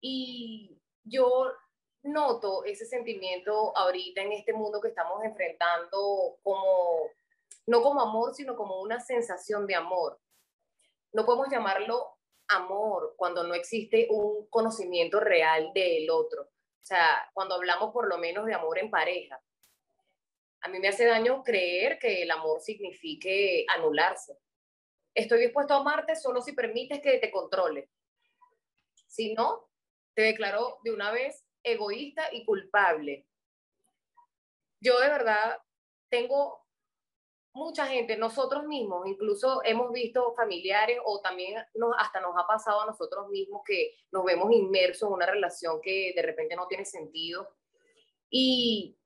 Y yo noto ese sentimiento ahorita en este mundo que estamos enfrentando como, no como amor, sino como una sensación de amor. No podemos llamarlo amor cuando no existe un conocimiento real del otro. O sea, cuando hablamos por lo menos de amor en pareja. A mí me hace daño creer que el amor signifique anularse. Estoy dispuesto a amarte solo si permites que te controle. Si no, te declaro de una vez egoísta y culpable. Yo de verdad tengo mucha gente, nosotros mismos, incluso hemos visto familiares o también nos, hasta nos ha pasado a nosotros mismos que nos vemos inmersos en una relación que de repente no tiene sentido. Y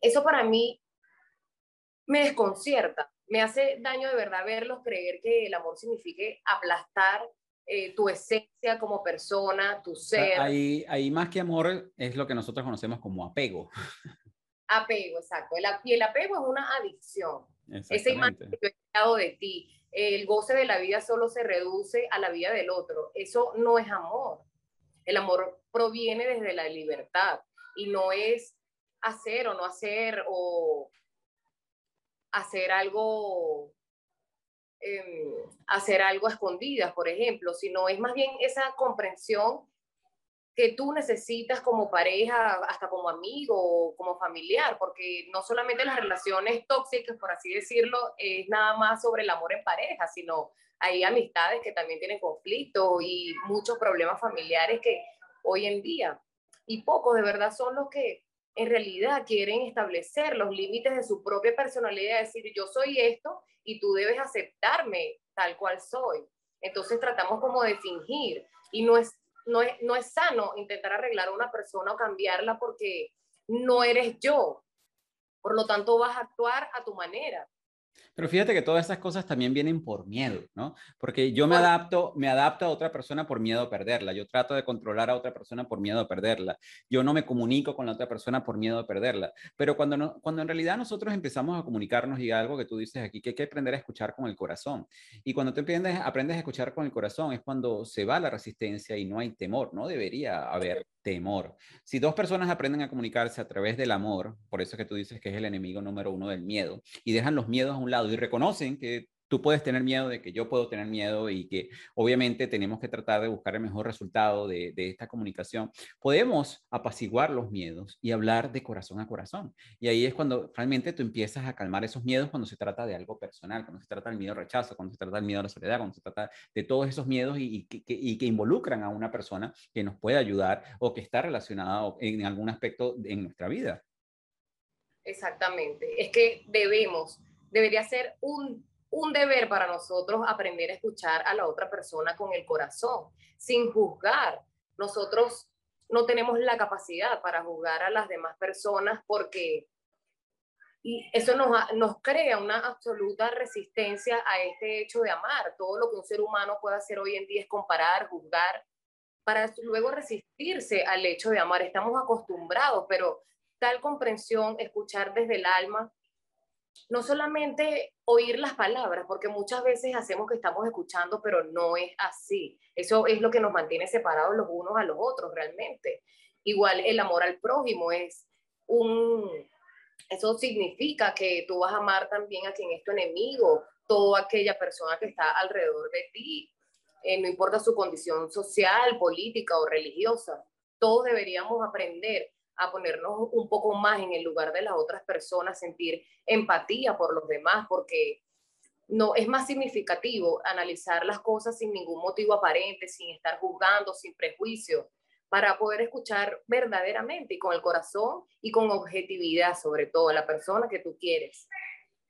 eso para mí me desconcierta, me hace daño de verdad verlos creer que el amor signifique aplastar eh, tu esencia como persona, tu ser. ahí, ahí más que amor es lo que nosotros conocemos como apego. Apego, exacto. y el apego es una adicción. Esa imagen que he creado de ti. El goce de la vida solo se reduce a la vida del otro. Eso no es amor. El amor proviene desde la libertad y no es hacer o no hacer o hacer algo Em, hacer algo a escondidas, por ejemplo, sino es más bien esa comprensión que tú necesitas como pareja, hasta como amigo, como familiar, porque no solamente las relaciones tóxicas, por así decirlo, es nada más sobre el amor en pareja, sino hay amistades que también tienen conflictos y muchos problemas familiares que hoy en día, y pocos de verdad son los que en realidad quieren establecer los límites de su propia personalidad, decir yo soy esto y tú debes aceptarme tal cual soy. Entonces tratamos como de fingir y no es, no es, no es sano intentar arreglar a una persona o cambiarla porque no eres yo. Por lo tanto, vas a actuar a tu manera. Pero fíjate que todas esas cosas también vienen por miedo, ¿no? Porque yo me adapto, me adapto a otra persona por miedo a perderla. Yo trato de controlar a otra persona por miedo a perderla. Yo no me comunico con la otra persona por miedo a perderla. Pero cuando, no, cuando en realidad nosotros empezamos a comunicarnos y algo que tú dices aquí, que hay que aprender a escuchar con el corazón. Y cuando tú aprendes, aprendes a escuchar con el corazón es cuando se va la resistencia y no hay temor. No debería haber temor. Si dos personas aprenden a comunicarse a través del amor, por eso es que tú dices que es el enemigo número uno del miedo, y dejan los miedos a un lado y reconocen que tú puedes tener miedo, de que yo puedo tener miedo y que obviamente tenemos que tratar de buscar el mejor resultado de, esta comunicación, podemos apaciguar los miedos y hablar de corazón a corazón. Y ahí es cuando realmente tú empiezas a calmar esos miedos cuando se trata de algo personal, cuando se trata del miedo al rechazo, cuando se trata del miedo a la soledad, cuando se trata de todos esos miedos y, que, y que involucran a una persona que nos puede ayudar o que está relacionada en algún aspecto en nuestra vida. Exactamente. Es que debemos, debería ser un un deber para nosotros aprender a escuchar a la otra persona con el corazón, sin juzgar. Nosotros no tenemos la capacidad para juzgar a las demás personas porque y eso nos, nos crea una absoluta resistencia a este hecho de amar. Todo lo que un ser humano puede hacer hoy en día es comparar, juzgar, para luego resistirse al hecho de amar. Estamos acostumbrados, pero tal comprensión, escuchar desde el alma, no solamente oír las palabras, porque muchas veces hacemos que estamos escuchando, pero no es así. Eso es lo que nos mantiene separados los unos a los otros realmente. Igual el amor al prójimo es un... Eso significa que tú vas a amar también a quien es tu enemigo, toda aquella persona que está alrededor de ti, eh, no importa su condición social, política o religiosa. Todos deberíamos aprender a ponernos un poco más en el lugar de las otras personas, sentir empatía por los demás, porque no es más significativo analizar las cosas sin ningún motivo aparente, sin estar juzgando, sin prejuicio, para poder escuchar verdaderamente y con el corazón y con objetividad, sobre todo, a la persona que tú quieres.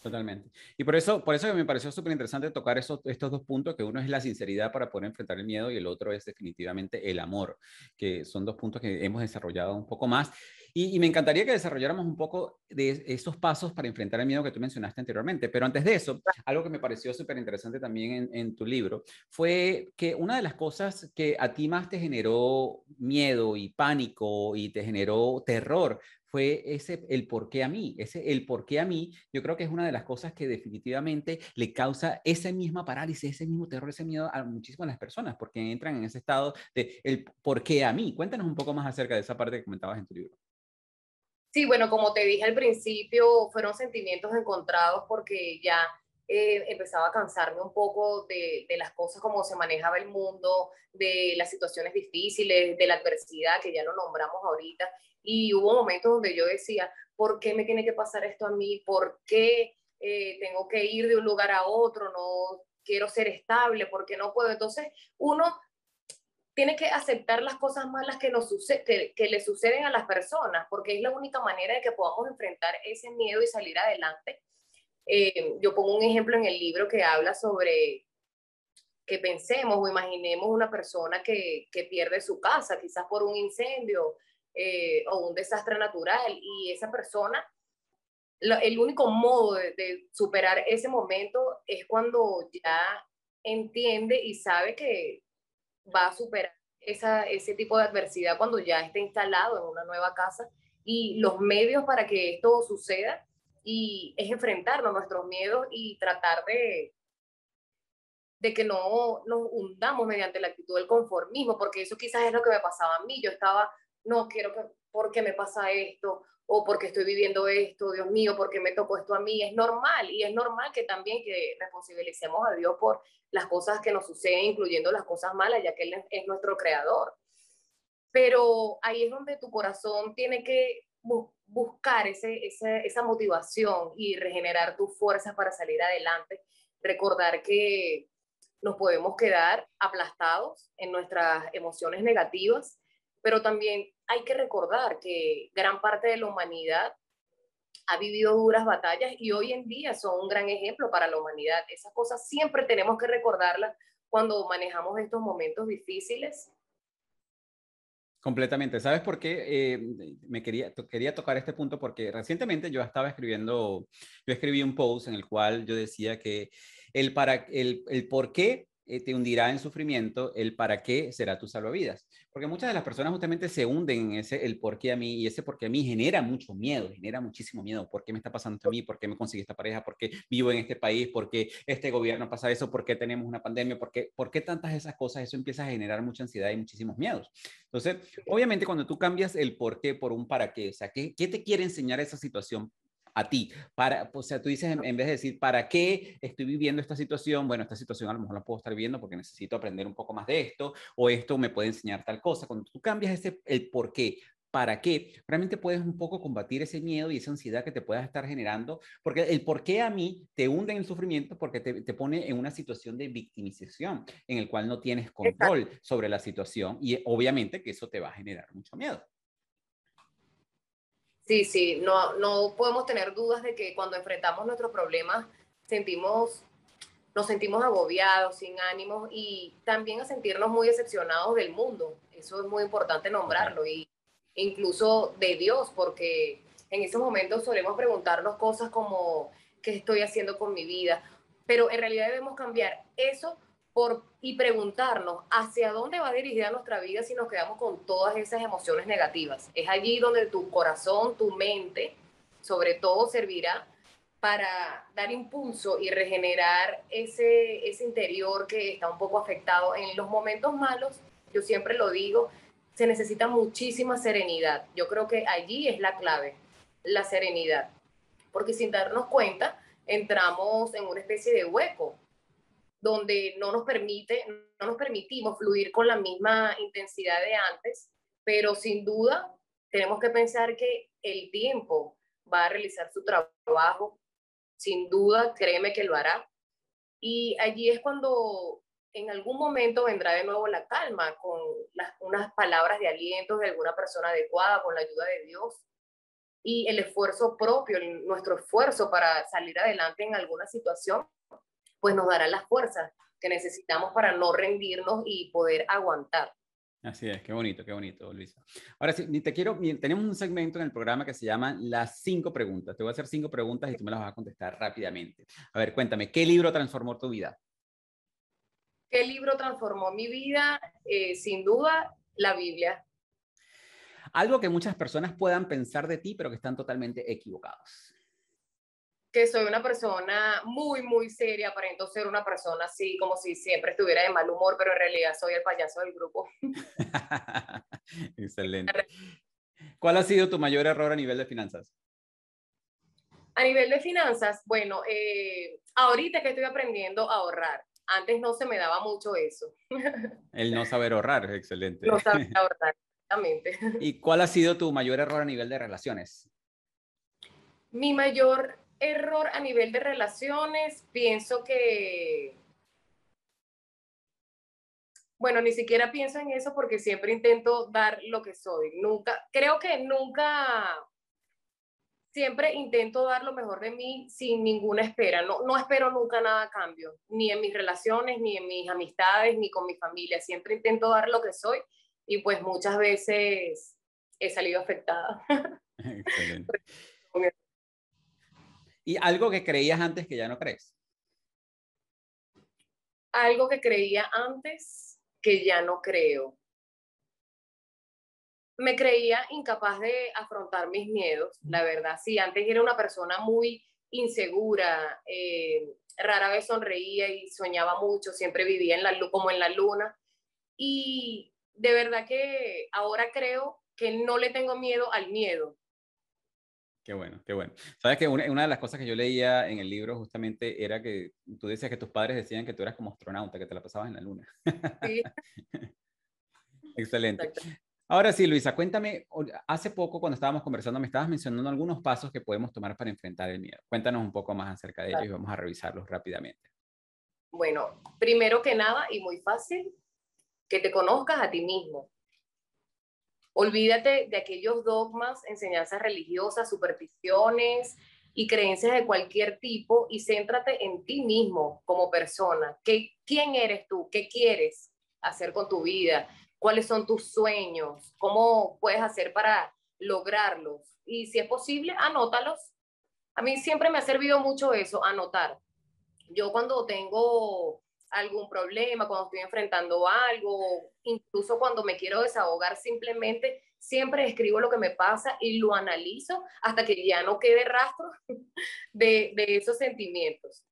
Totalmente. Y por eso, por eso me pareció súper interesante tocar esos, estos dos puntos, que uno es la sinceridad para poder enfrentar el miedo y el otro es definitivamente el amor, que son dos puntos que hemos desarrollado un poco más. Y, me encantaría que desarrolláramos un poco de esos pasos para enfrentar el miedo que tú mencionaste anteriormente. Pero antes de eso, algo que me pareció súper interesante también en, en, tu libro fue que una de las cosas que a ti más te generó miedo y pánico y te generó terror fue ese el por qué a mí, ese el por qué a mí, yo creo que es una de las cosas que definitivamente le causa esa misma parálisis, ese mismo terror, ese miedo a muchísimas personas, porque entran en ese estado de el por qué a mí. Cuéntanos un poco más acerca de esa parte que comentabas en tu libro. Sí, bueno, como te dije al principio, fueron sentimientos encontrados porque ya eh, empezaba a cansarme un poco de, de, las cosas como se manejaba el mundo, de las situaciones difíciles, de la adversidad, que ya lo nombramos ahorita. Y hubo momentos donde yo decía, ¿por qué me tiene que pasar esto a mí? ¿Por qué eh, tengo que ir de un lugar a otro? No quiero ser estable, ¿por qué no puedo? Entonces, uno tiene que aceptar las cosas malas que, le suceden a las personas, porque es la única manera de que podamos enfrentar ese miedo y salir adelante. Eh, yo pongo un ejemplo en el libro que habla sobre que pensemos o imaginemos una persona que, que pierde su casa, quizás por un incendio eh, o un desastre natural, y esa persona, el único modo de, superar ese momento es cuando ya entiende y sabe que va a superar esa, ese tipo de adversidad cuando ya esté instalado en una nueva casa y los medios para que esto suceda y es enfrentarnos nuestros miedos y tratar de, de que no nos hundamos mediante la actitud del conformismo, porque eso quizás es lo que me pasaba a mí. Yo estaba, no quiero que, ¿por me pasa esto? O porque estoy viviendo esto, Dios mío, porque me tocó esto a mí. Es normal y es normal que también que responsabilicemos a Dios por las cosas que nos suceden, incluyendo las cosas malas, ya que Él es nuestro creador. Pero ahí es donde tu corazón tiene que buscar ese, esa motivación y regenerar tus fuerzas para salir adelante. Recordar que nos podemos quedar aplastados en nuestras emociones negativas, pero también hay que recordar que gran parte de la humanidad ha vivido duras batallas y hoy en día son un gran ejemplo para la humanidad. Esas cosas siempre tenemos que recordarlas cuando manejamos estos momentos difíciles. Completamente. ¿Sabes por qué? Eh, me quería, quería tocar este punto porque recientemente yo estaba escribiendo, yo escribí un post en el cual yo decía que el, para, el, el por qué eh, te hundirá en sufrimiento, el para qué será tu salvavidas. Porque muchas de las personas justamente se hunden en ese, el por qué a mí, y ese por qué a mí genera mucho miedo, genera muchísimo miedo. ¿Por qué me está pasando a mí? ¿Por qué me conseguí esta pareja? ¿Por qué vivo en este país? ¿Por qué este gobierno pasa eso? ¿Por qué tenemos una pandemia? ¿Por qué, ¿Por qué tantas esas cosas? Eso empieza a generar mucha ansiedad y muchísimos miedos. Entonces, obviamente cuando tú cambias el por qué por un para qué, o sea, ¿qué, qué te quiere enseñar esa situación? A ti. Para, o sea, tú dices, en, vez de decir, ¿para qué estoy viviendo esta situación? Bueno, esta situación a lo mejor la puedo estar viviendo porque necesito aprender un poco más de esto, o esto me puede enseñar tal cosa. Cuando tú cambias ese, el por qué, para qué, realmente puedes un poco combatir ese miedo y esa ansiedad que te puedas estar generando, porque el por qué a mí te hunde en el sufrimiento porque te, te pone en una situación de victimización en el cual no tienes control sobre la situación y obviamente que eso te va a generar mucho miedo. Sí, sí, no, no podemos tener dudas de que cuando enfrentamos nuestros problemas sentimos, nos sentimos agobiados, sin ánimos y también a sentirnos muy decepcionados del mundo. Eso es muy importante nombrarlo y incluso de Dios, porque en esos momentos solemos preguntarnos cosas como, ¿qué estoy haciendo con mi vida? Pero en realidad debemos cambiar eso y preguntarnos hacia dónde va dirigida nuestra vida si nos quedamos con todas esas emociones negativas. Es allí donde tu corazón, tu mente, sobre todo servirá para dar impulso y regenerar ese, ese interior que está un poco afectado. En los momentos malos, yo siempre lo digo, se necesita muchísima serenidad. Yo creo que allí es la clave, la serenidad. Porque sin darnos cuenta, entramos en una especie de hueco donde no nos permite, no nos permitimos fluir con la misma intensidad de antes, pero sin duda tenemos que pensar que el tiempo va a realizar su trabajo, sin duda, créeme que lo hará. Y allí es cuando en algún momento vendrá de nuevo la calma con unas palabras de aliento de alguna persona adecuada, con la ayuda de Dios. y el esfuerzo propio, nuestro esfuerzo para salir adelante en alguna situación, pues nos dará las fuerzas que necesitamos para no rendirnos y poder aguantar. Así es, qué bonito, qué bonito, Luisa. Ahora sí, te quiero, tenemos un segmento en el programa que se llama Las cinco preguntas. Te voy a hacer cinco preguntas y tú me las vas a contestar rápidamente. A ver, cuéntame, ¿qué libro transformó tu vida? ¿Qué libro transformó mi vida? Eh, sin duda, la Biblia. Algo que muchas personas puedan pensar de ti, pero que están totalmente equivocados que soy una persona muy, muy seria, aparento ser una persona así, como si siempre estuviera de mal humor, pero en realidad soy el payaso del grupo. *laughs* Excelente. ¿Cuál ha sido tu mayor error a nivel de finanzas? A nivel de finanzas, bueno, eh, ahorita que estoy aprendiendo a ahorrar, antes no se me daba mucho eso. *laughs* El no saber ahorrar, excelente. No saber *laughs* ahorrar, exactamente. ¿Y cuál ha sido tu mayor error a nivel de relaciones? Mi mayor error a nivel de relaciones, pienso que, bueno, ni siquiera pienso en eso porque siempre intento dar lo que soy. Nunca, creo que nunca, siempre intento dar lo mejor de mí sin ninguna espera. No, no espero nunca nada a cambio, ni en mis relaciones, ni en mis amistades, ni con mi familia. Siempre intento dar lo que soy y pues muchas veces he salido afectada. *laughs* Excelente. *laughs* ¿Y algo que creías antes que ya no crees? Algo que creía antes que ya no creo. Me creía incapaz de afrontar mis miedos, la verdad. Sí, antes era una persona muy insegura, eh, rara vez sonreía y soñaba mucho, siempre vivía en la, como en la luna. Y de verdad que ahora creo que no le tengo miedo al miedo, Qué bueno, qué bueno. Sabes que una, una, de las cosas que yo leía en el libro justamente era que tú decías que tus padres decían que tú eras como astronauta, que te la pasabas en la luna. Sí. *laughs* Excelente. Ahora sí, Luisa, cuéntame, hace poco cuando estábamos conversando me estabas mencionando algunos pasos que podemos tomar para enfrentar el miedo. Cuéntanos un poco más acerca de ellos y vamos a revisarlos rápidamente. Bueno, primero que nada y muy fácil, que te conozcas a ti mismo. Olvídate de aquellos dogmas, enseñanzas religiosas, supersticiones y creencias de cualquier tipo y céntrate en ti mismo como persona. ¿Qué, ¿Quién eres tú? ¿Qué quieres hacer con tu vida? ¿Cuáles son tus sueños? ¿Cómo puedes hacer para lograrlos? Y si es posible, anótalos. A mí siempre me ha servido mucho eso, anotar. Yo cuando tengo algún problema, cuando estoy enfrentando algo, incluso cuando me quiero desahogar, simplemente siempre escribo lo que me pasa y lo analizo hasta que ya no quede rastro *laughs* de, de esos sentimientos.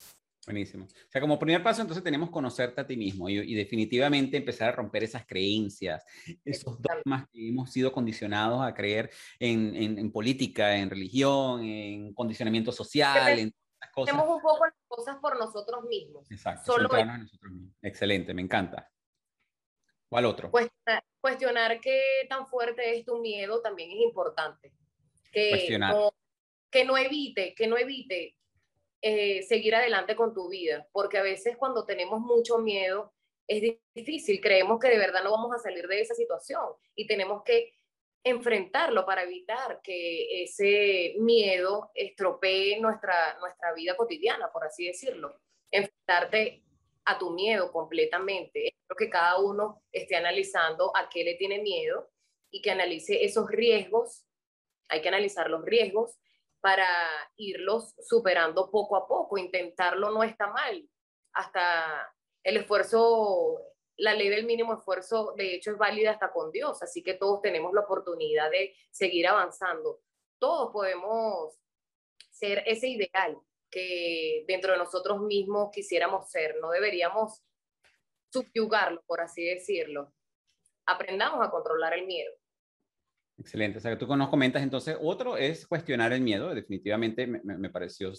Buenísimo. O sea, como primer paso, entonces tenemos conocerte a ti mismo y, y definitivamente empezar a romper esas creencias, esos dogmas que hemos sido condicionados a creer en, en, en política, en religión, en condicionamiento social, en Hacemos un poco las cosas por nosotros mismos. Exacto, Solo nosotros mismos. Excelente, me encanta. ¿Cuál otro? cuestionar qué tan fuerte es tu miedo también es importante. Que No, que no evite, que no evite eh, seguir adelante con tu vida, porque a veces cuando tenemos mucho miedo es difícil, creemos que de verdad no vamos a salir de esa situación y tenemos que enfrentarlo para evitar que ese miedo estropee nuestra, nuestra vida cotidiana, por así decirlo. Enfrentarte a tu miedo completamente. Espero que cada uno esté analizando a qué le tiene miedo y que analice esos riesgos. Hay que analizar los riesgos para irlos superando poco a poco. Intentarlo no está mal. Hasta el esfuerzo la ley del mínimo esfuerzo, de hecho, es válida hasta con Dios, así que todos tenemos la oportunidad de seguir avanzando. Todos podemos ser ese ideal que dentro de nosotros mismos quisiéramos ser, no deberíamos subyugarlo, por así decirlo. Aprendamos a controlar el miedo. Excelente. O sea, que tú nos comentas entonces, otro es cuestionar el miedo. Definitivamente me, me, pareció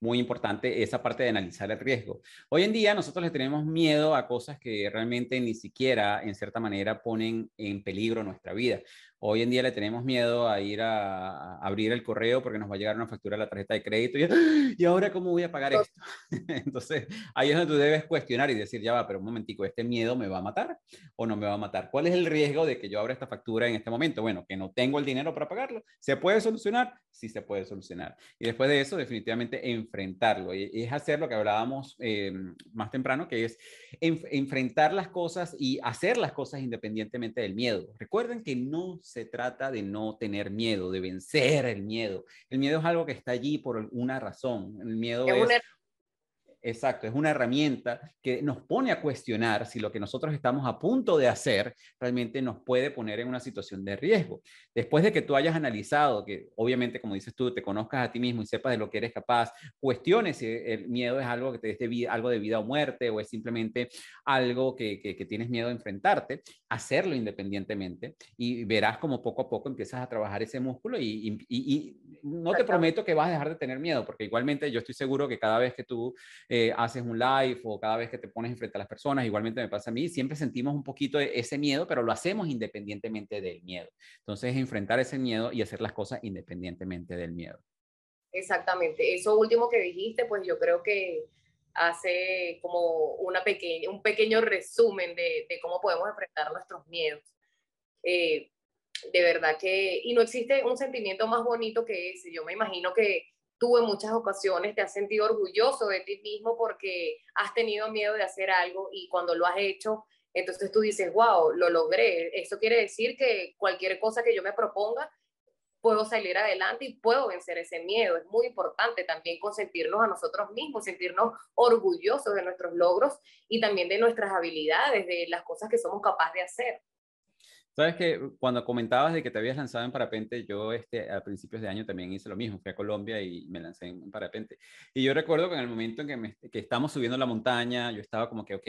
muy importante esa parte de analizar el riesgo. Hoy en día nosotros le tenemos miedo a cosas que realmente ni siquiera, en cierta manera, ponen en peligro nuestra vida. Hoy en día le tenemos miedo a ir a, abrir el correo porque nos va a llegar una factura de la tarjeta de crédito y, ¡Ah! y ahora cómo voy a pagar esto. *laughs* Entonces, ahí es donde tú debes cuestionar y decir, ya va, pero un momentico, ¿este miedo me va a matar o no me va a matar? ¿Cuál es el riesgo de que yo abra esta factura en este momento? Bueno, que no tengo el dinero para pagarlo. ¿Se puede solucionar? Sí se puede solucionar. Y después de eso, definitivamente enfrentarlo. Y, es hacer lo que hablábamos eh, más temprano, que es enfrentar las cosas y hacer las cosas independientemente del miedo. Recuerden que no se trata de no tener miedo, de vencer el miedo. El miedo es algo que está allí por una razón. El miedo es, Exacto, es una herramienta que nos pone a cuestionar si lo que nosotros estamos a punto de hacer realmente nos puede poner en una situación de riesgo. Después de que tú hayas analizado, que obviamente, como dices tú, te conozcas a ti mismo y sepas de lo que eres capaz, cuestiones si el miedo es algo que te dé algo de vida o muerte o es simplemente algo que, que, tienes miedo a enfrentarte, hacerlo independientemente y verás como poco a poco empiezas a trabajar ese músculo y, y, y no te prometo que vas a dejar de tener miedo, porque igualmente yo estoy seguro que cada vez que tú eh, haces un live o cada vez que te pones enfrente a las personas, igualmente me pasa a mí, siempre sentimos un poquito de ese miedo, pero lo hacemos independientemente del miedo. Entonces, enfrentar ese miedo y hacer las cosas independientemente del miedo. Exactamente. Eso último que dijiste, pues yo creo que hace como una pequeña, un pequeño resumen de, de cómo podemos enfrentar nuestros miedos. Eh, de verdad que, y no existe un sentimiento más bonito que ese. Yo me imagino que tú en muchas ocasiones te has sentido orgulloso de ti mismo porque has tenido miedo de hacer algo y cuando lo has hecho, entonces tú dices, wow, lo logré. Eso quiere decir que cualquier cosa que yo me proponga, puedo salir adelante y puedo vencer ese miedo. Es muy importante también consentirnos a nosotros mismos, sentirnos orgullosos de nuestros logros y también de nuestras habilidades, de las cosas que somos capaces de hacer. Sabes que cuando comentabas de que te habías lanzado en parapente, yo este, a principios de año también hice lo mismo, fui a Colombia y me lancé en parapente. Y yo recuerdo que en el momento en que, me, que estamos subiendo la montaña, yo estaba como que, ok,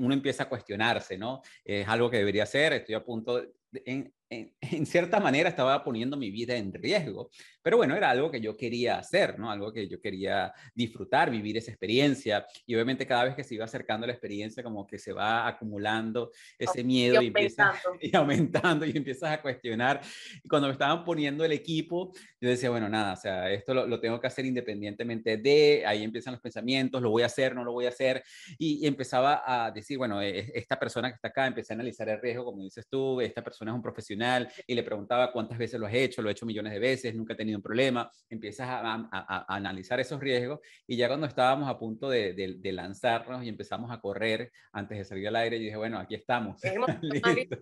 uno empieza a cuestionarse, ¿no? Es algo que debería hacer, estoy a punto, de, en, *laughs* en, cierta manera estaba poniendo mi vida en riesgo, pero bueno, era algo que yo quería hacer, ¿no? Algo que yo quería disfrutar, vivir esa experiencia y obviamente cada vez que se iba acercando la experiencia como que se va acumulando ese miedo y, empieza, *laughs* y aumentando y empiezas a cuestionar. Y cuando me estaban poniendo el equipo, yo decía, bueno, nada, o sea, esto lo, lo tengo que hacer independientemente de, ahí empiezan los pensamientos, lo voy a hacer, no lo voy a hacer, y, y empezaba a decir, bueno, e, esta persona que está acá, empecé a analizar el riesgo, como dices tú, esta persona es un profesional y le preguntaba cuántas veces lo has hecho, lo he hecho millones de veces, nunca he tenido un problema, empiezas a, analizar esos riesgos y ya cuando estábamos a punto de, lanzarnos y empezamos a correr antes de salir al aire, yo dije, bueno, aquí estamos. *laughs* Listo.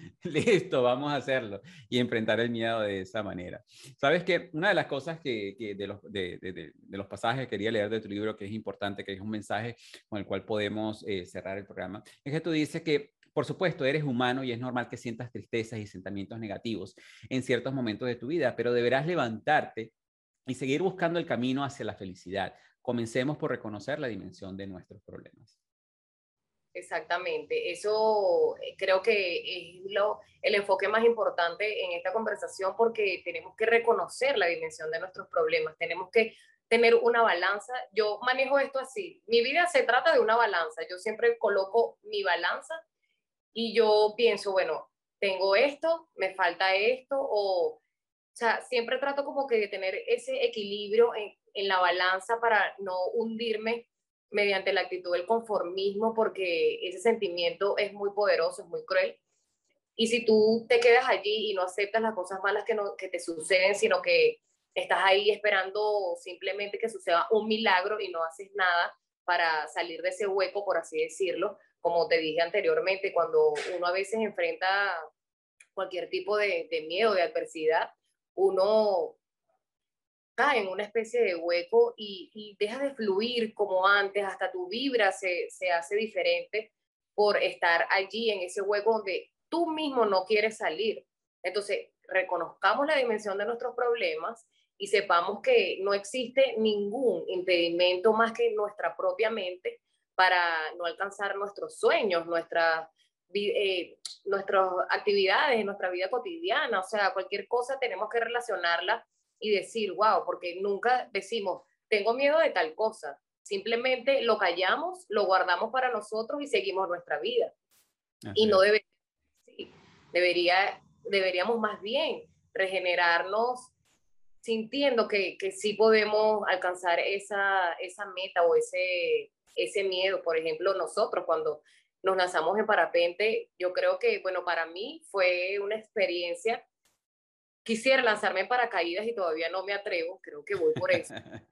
*laughs* Listo, vamos a hacerlo y enfrentar el miedo de esa manera. Sabes que una de las cosas que, de, los, de, los pasajes que quería leer de tu libro, que es importante, que es un mensaje con el cual podemos eh, cerrar el programa, es que tú dices que por supuesto, eres humano y es normal que sientas tristezas y sentimientos negativos en ciertos momentos de tu vida, pero deberás levantarte y seguir buscando el camino hacia la felicidad. Comencemos por reconocer la dimensión de nuestros problemas. Exactamente, eso eh, creo que es lo, el enfoque más importante en esta conversación porque tenemos que reconocer la dimensión de nuestros problemas, tenemos que tener una balanza. Yo manejo esto así, mi vida se trata de una balanza, yo siempre coloco mi balanza y yo pienso, bueno, tengo esto, me falta esto, o, o sea, siempre trato como que de tener ese equilibrio en, en la balanza para no hundirme mediante la actitud del conformismo, porque ese sentimiento es muy poderoso, es muy cruel. Y si tú te quedas allí y no aceptas las cosas malas que, no, que te suceden, sino que estás ahí esperando simplemente que suceda un milagro y no haces nada para salir de ese hueco, por así decirlo, como te dije anteriormente, cuando uno a veces enfrenta cualquier tipo de, miedo, de adversidad, uno cae en una especie de hueco y, deja de fluir como antes, hasta tu vibra se, se hace diferente por estar allí en ese hueco donde tú mismo no quieres salir. Entonces, reconozcamos la dimensión de nuestros problemas y sepamos que no existe ningún impedimento más que nuestra propia mente para no alcanzar nuestros sueños, nuestras, eh, nuestras actividades, nuestra vida cotidiana, o sea, cualquier cosa tenemos que relacionarla y decir, wow, porque nunca decimos, tengo miedo de tal cosa, simplemente lo callamos, lo guardamos para nosotros y seguimos nuestra vida. y no debe, debería, deberíamos más bien regenerarnos sintiendo que, que sí podemos alcanzar esa, esa meta o ese, ese miedo. Por ejemplo, nosotros cuando nos lanzamos en parapente, yo creo que, bueno, para mí fue una experiencia. Quisiera lanzarme en paracaídas y todavía no me atrevo, creo que voy por eso. *laughs*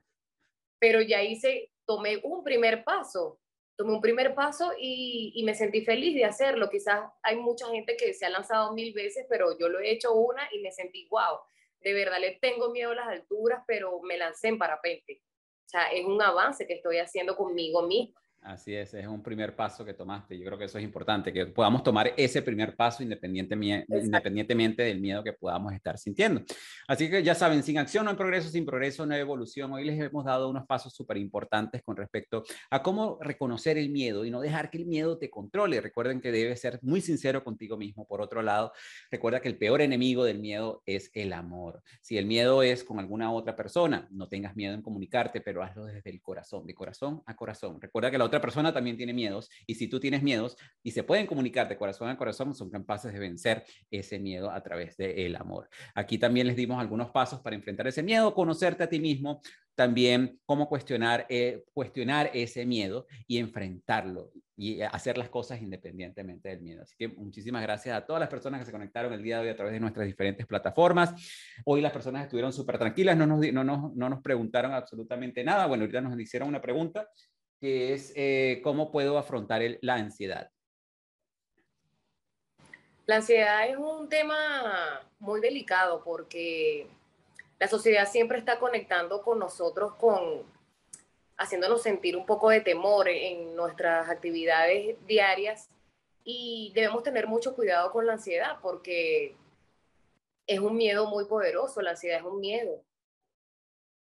Pero ya hice, tomé un primer paso, tomé un primer paso y, y, me sentí feliz de hacerlo. Quizás hay mucha gente que se ha lanzado mil veces, pero yo lo he hecho una y me sentí, wow, de verdad le tengo miedo a las alturas, pero me lancé en parapente. O sea, es un avance que estoy haciendo conmigo misma. Así es, es un primer paso que tomaste. Yo creo que eso es importante, que podamos tomar ese primer paso independientemente, del miedo que podamos estar sintiendo. Así que ya saben, sin acción no hay progreso, sin progreso no hay evolución. Hoy les hemos dado unos pasos súper importantes con respecto a cómo reconocer el miedo y no dejar que el miedo te controle. Recuerden que debes ser muy sincero contigo mismo. Por otro lado, recuerda que el peor enemigo del miedo es el amor. Si el miedo es con alguna otra persona, no tengas miedo en comunicarte, pero hazlo desde el corazón, de corazón a corazón. Recuerda que la otra persona también tiene miedos y si tú tienes miedos y se pueden comunicar de corazón a corazón, son capaces de vencer ese miedo a través del amor. Aquí también les dimos algunos pasos para enfrentar ese miedo, conocerte a ti mismo, también cómo cuestionar, eh, cuestionar ese miedo y enfrentarlo y hacer las cosas independientemente del miedo. Así que muchísimas gracias a todas las personas que se conectaron el día de hoy a través de nuestras diferentes plataformas. Hoy las personas estuvieron súper tranquilas, no nos, no, nos, no nos preguntaron absolutamente nada. Bueno, ahorita nos hicieron una pregunta que es eh, cómo puedo afrontar la ansiedad. La ansiedad es un tema muy delicado porque la sociedad siempre está conectando con nosotros, con haciéndonos sentir un poco de temor en nuestras actividades diarias y debemos tener mucho cuidado con la ansiedad porque es un miedo muy poderoso, la ansiedad es un miedo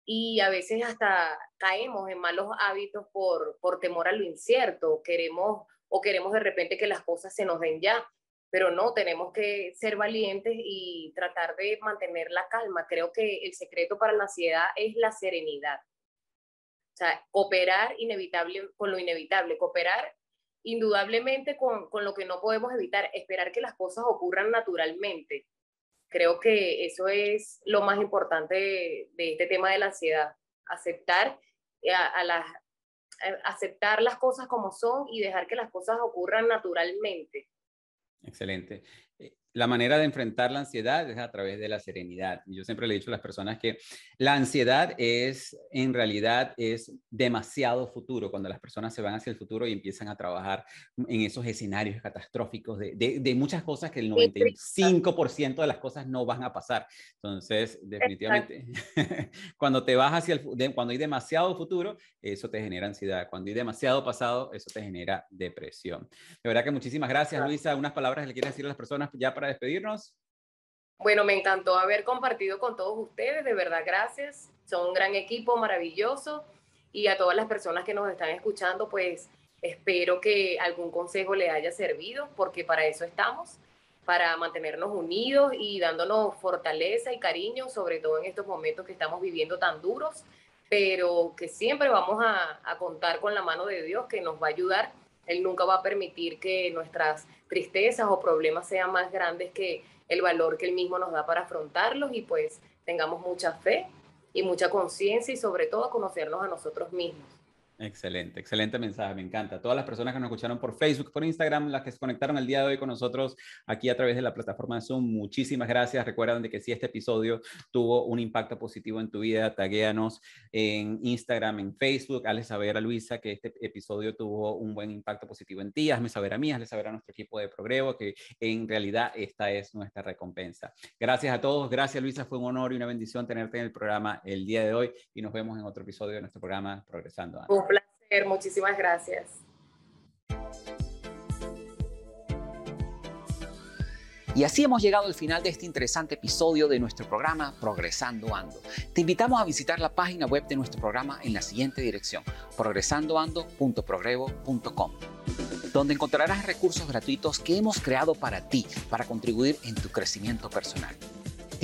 y a veces hasta caemos en malos hábitos por, por temor a lo incierto, queremos o queremos de repente que las cosas se nos den ya, pero no, tenemos que ser valientes y tratar de mantener la calma. Creo que el secreto para la ansiedad es la serenidad. Cooperar inevitable con lo inevitable, cooperar indudablemente con, con lo que no podemos evitar, esperar que las cosas ocurran naturalmente Creo que eso es lo más importante de, este tema de la ansiedad, aceptar, eh, a, las, eh, aceptar las cosas como son y dejar que las cosas ocurran naturalmente. Excelente la manera de enfrentar la ansiedad es a través de la serenidad. Yo siempre le he dicho a las personas que la ansiedad es, en realidad, es demasiado futuro, cuando las personas se van hacia el futuro y empiezan a trabajar en esos escenarios catastróficos de, de, muchas cosas que el 95% de las cosas no van a pasar. Entonces, definitivamente, *laughs* cuando te vas hacia el, cuando hay demasiado futuro, eso te genera ansiedad. Cuando hay demasiado pasado, eso te genera depresión. De verdad que muchísimas gracias, Luisa. Unas palabras que le quieres decir a las personas ya para despedirnos? Bueno, me encantó haber compartido con todos ustedes, de verdad, gracias. Son un gran equipo, maravilloso. Y a todas las personas que nos están escuchando, pues espero que algún consejo le haya servido, porque para eso estamos, para mantenernos unidos y dándonos fortaleza y cariño, sobre todo en estos momentos que estamos viviendo tan duros, pero que siempre vamos a, a contar con la mano de Dios que nos va a ayudar. Él nunca va a permitir que nuestras tristezas o problemas sean más grandes que el valor que él mismo nos da para afrontarlos y pues tengamos mucha fe y mucha conciencia y sobre todo conocernos a nosotros mismos. Excelente, excelente mensaje, me encanta. Todas las personas que nos escucharon por Facebook, por Instagram, las que se conectaron el día de hoy con nosotros aquí a través de la plataforma de Zoom, muchísimas gracias. Recuerden de que si este episodio tuvo un impacto positivo en tu vida, taguéanos en Instagram, en Facebook, hazle saber a Luisa que este episodio tuvo un buen impacto positivo en ti, hazme saber a mí, hazle saber a nuestro equipo de Progreso que en realidad esta es nuestra recompensa. Gracias a todos, gracias Luisa, fue un honor y una bendición tenerte en el programa el día de hoy y nos vemos en otro episodio de nuestro programa Progresando muchísimas gracias. Y así hemos llegado al final de este interesante episodio de nuestro programa Progresando Ando. Te invitamos a visitar la página web de nuestro programa en la siguiente dirección, progresandoando.progrevo.com, donde encontrarás recursos gratuitos que hemos creado para ti, para contribuir en tu crecimiento personal.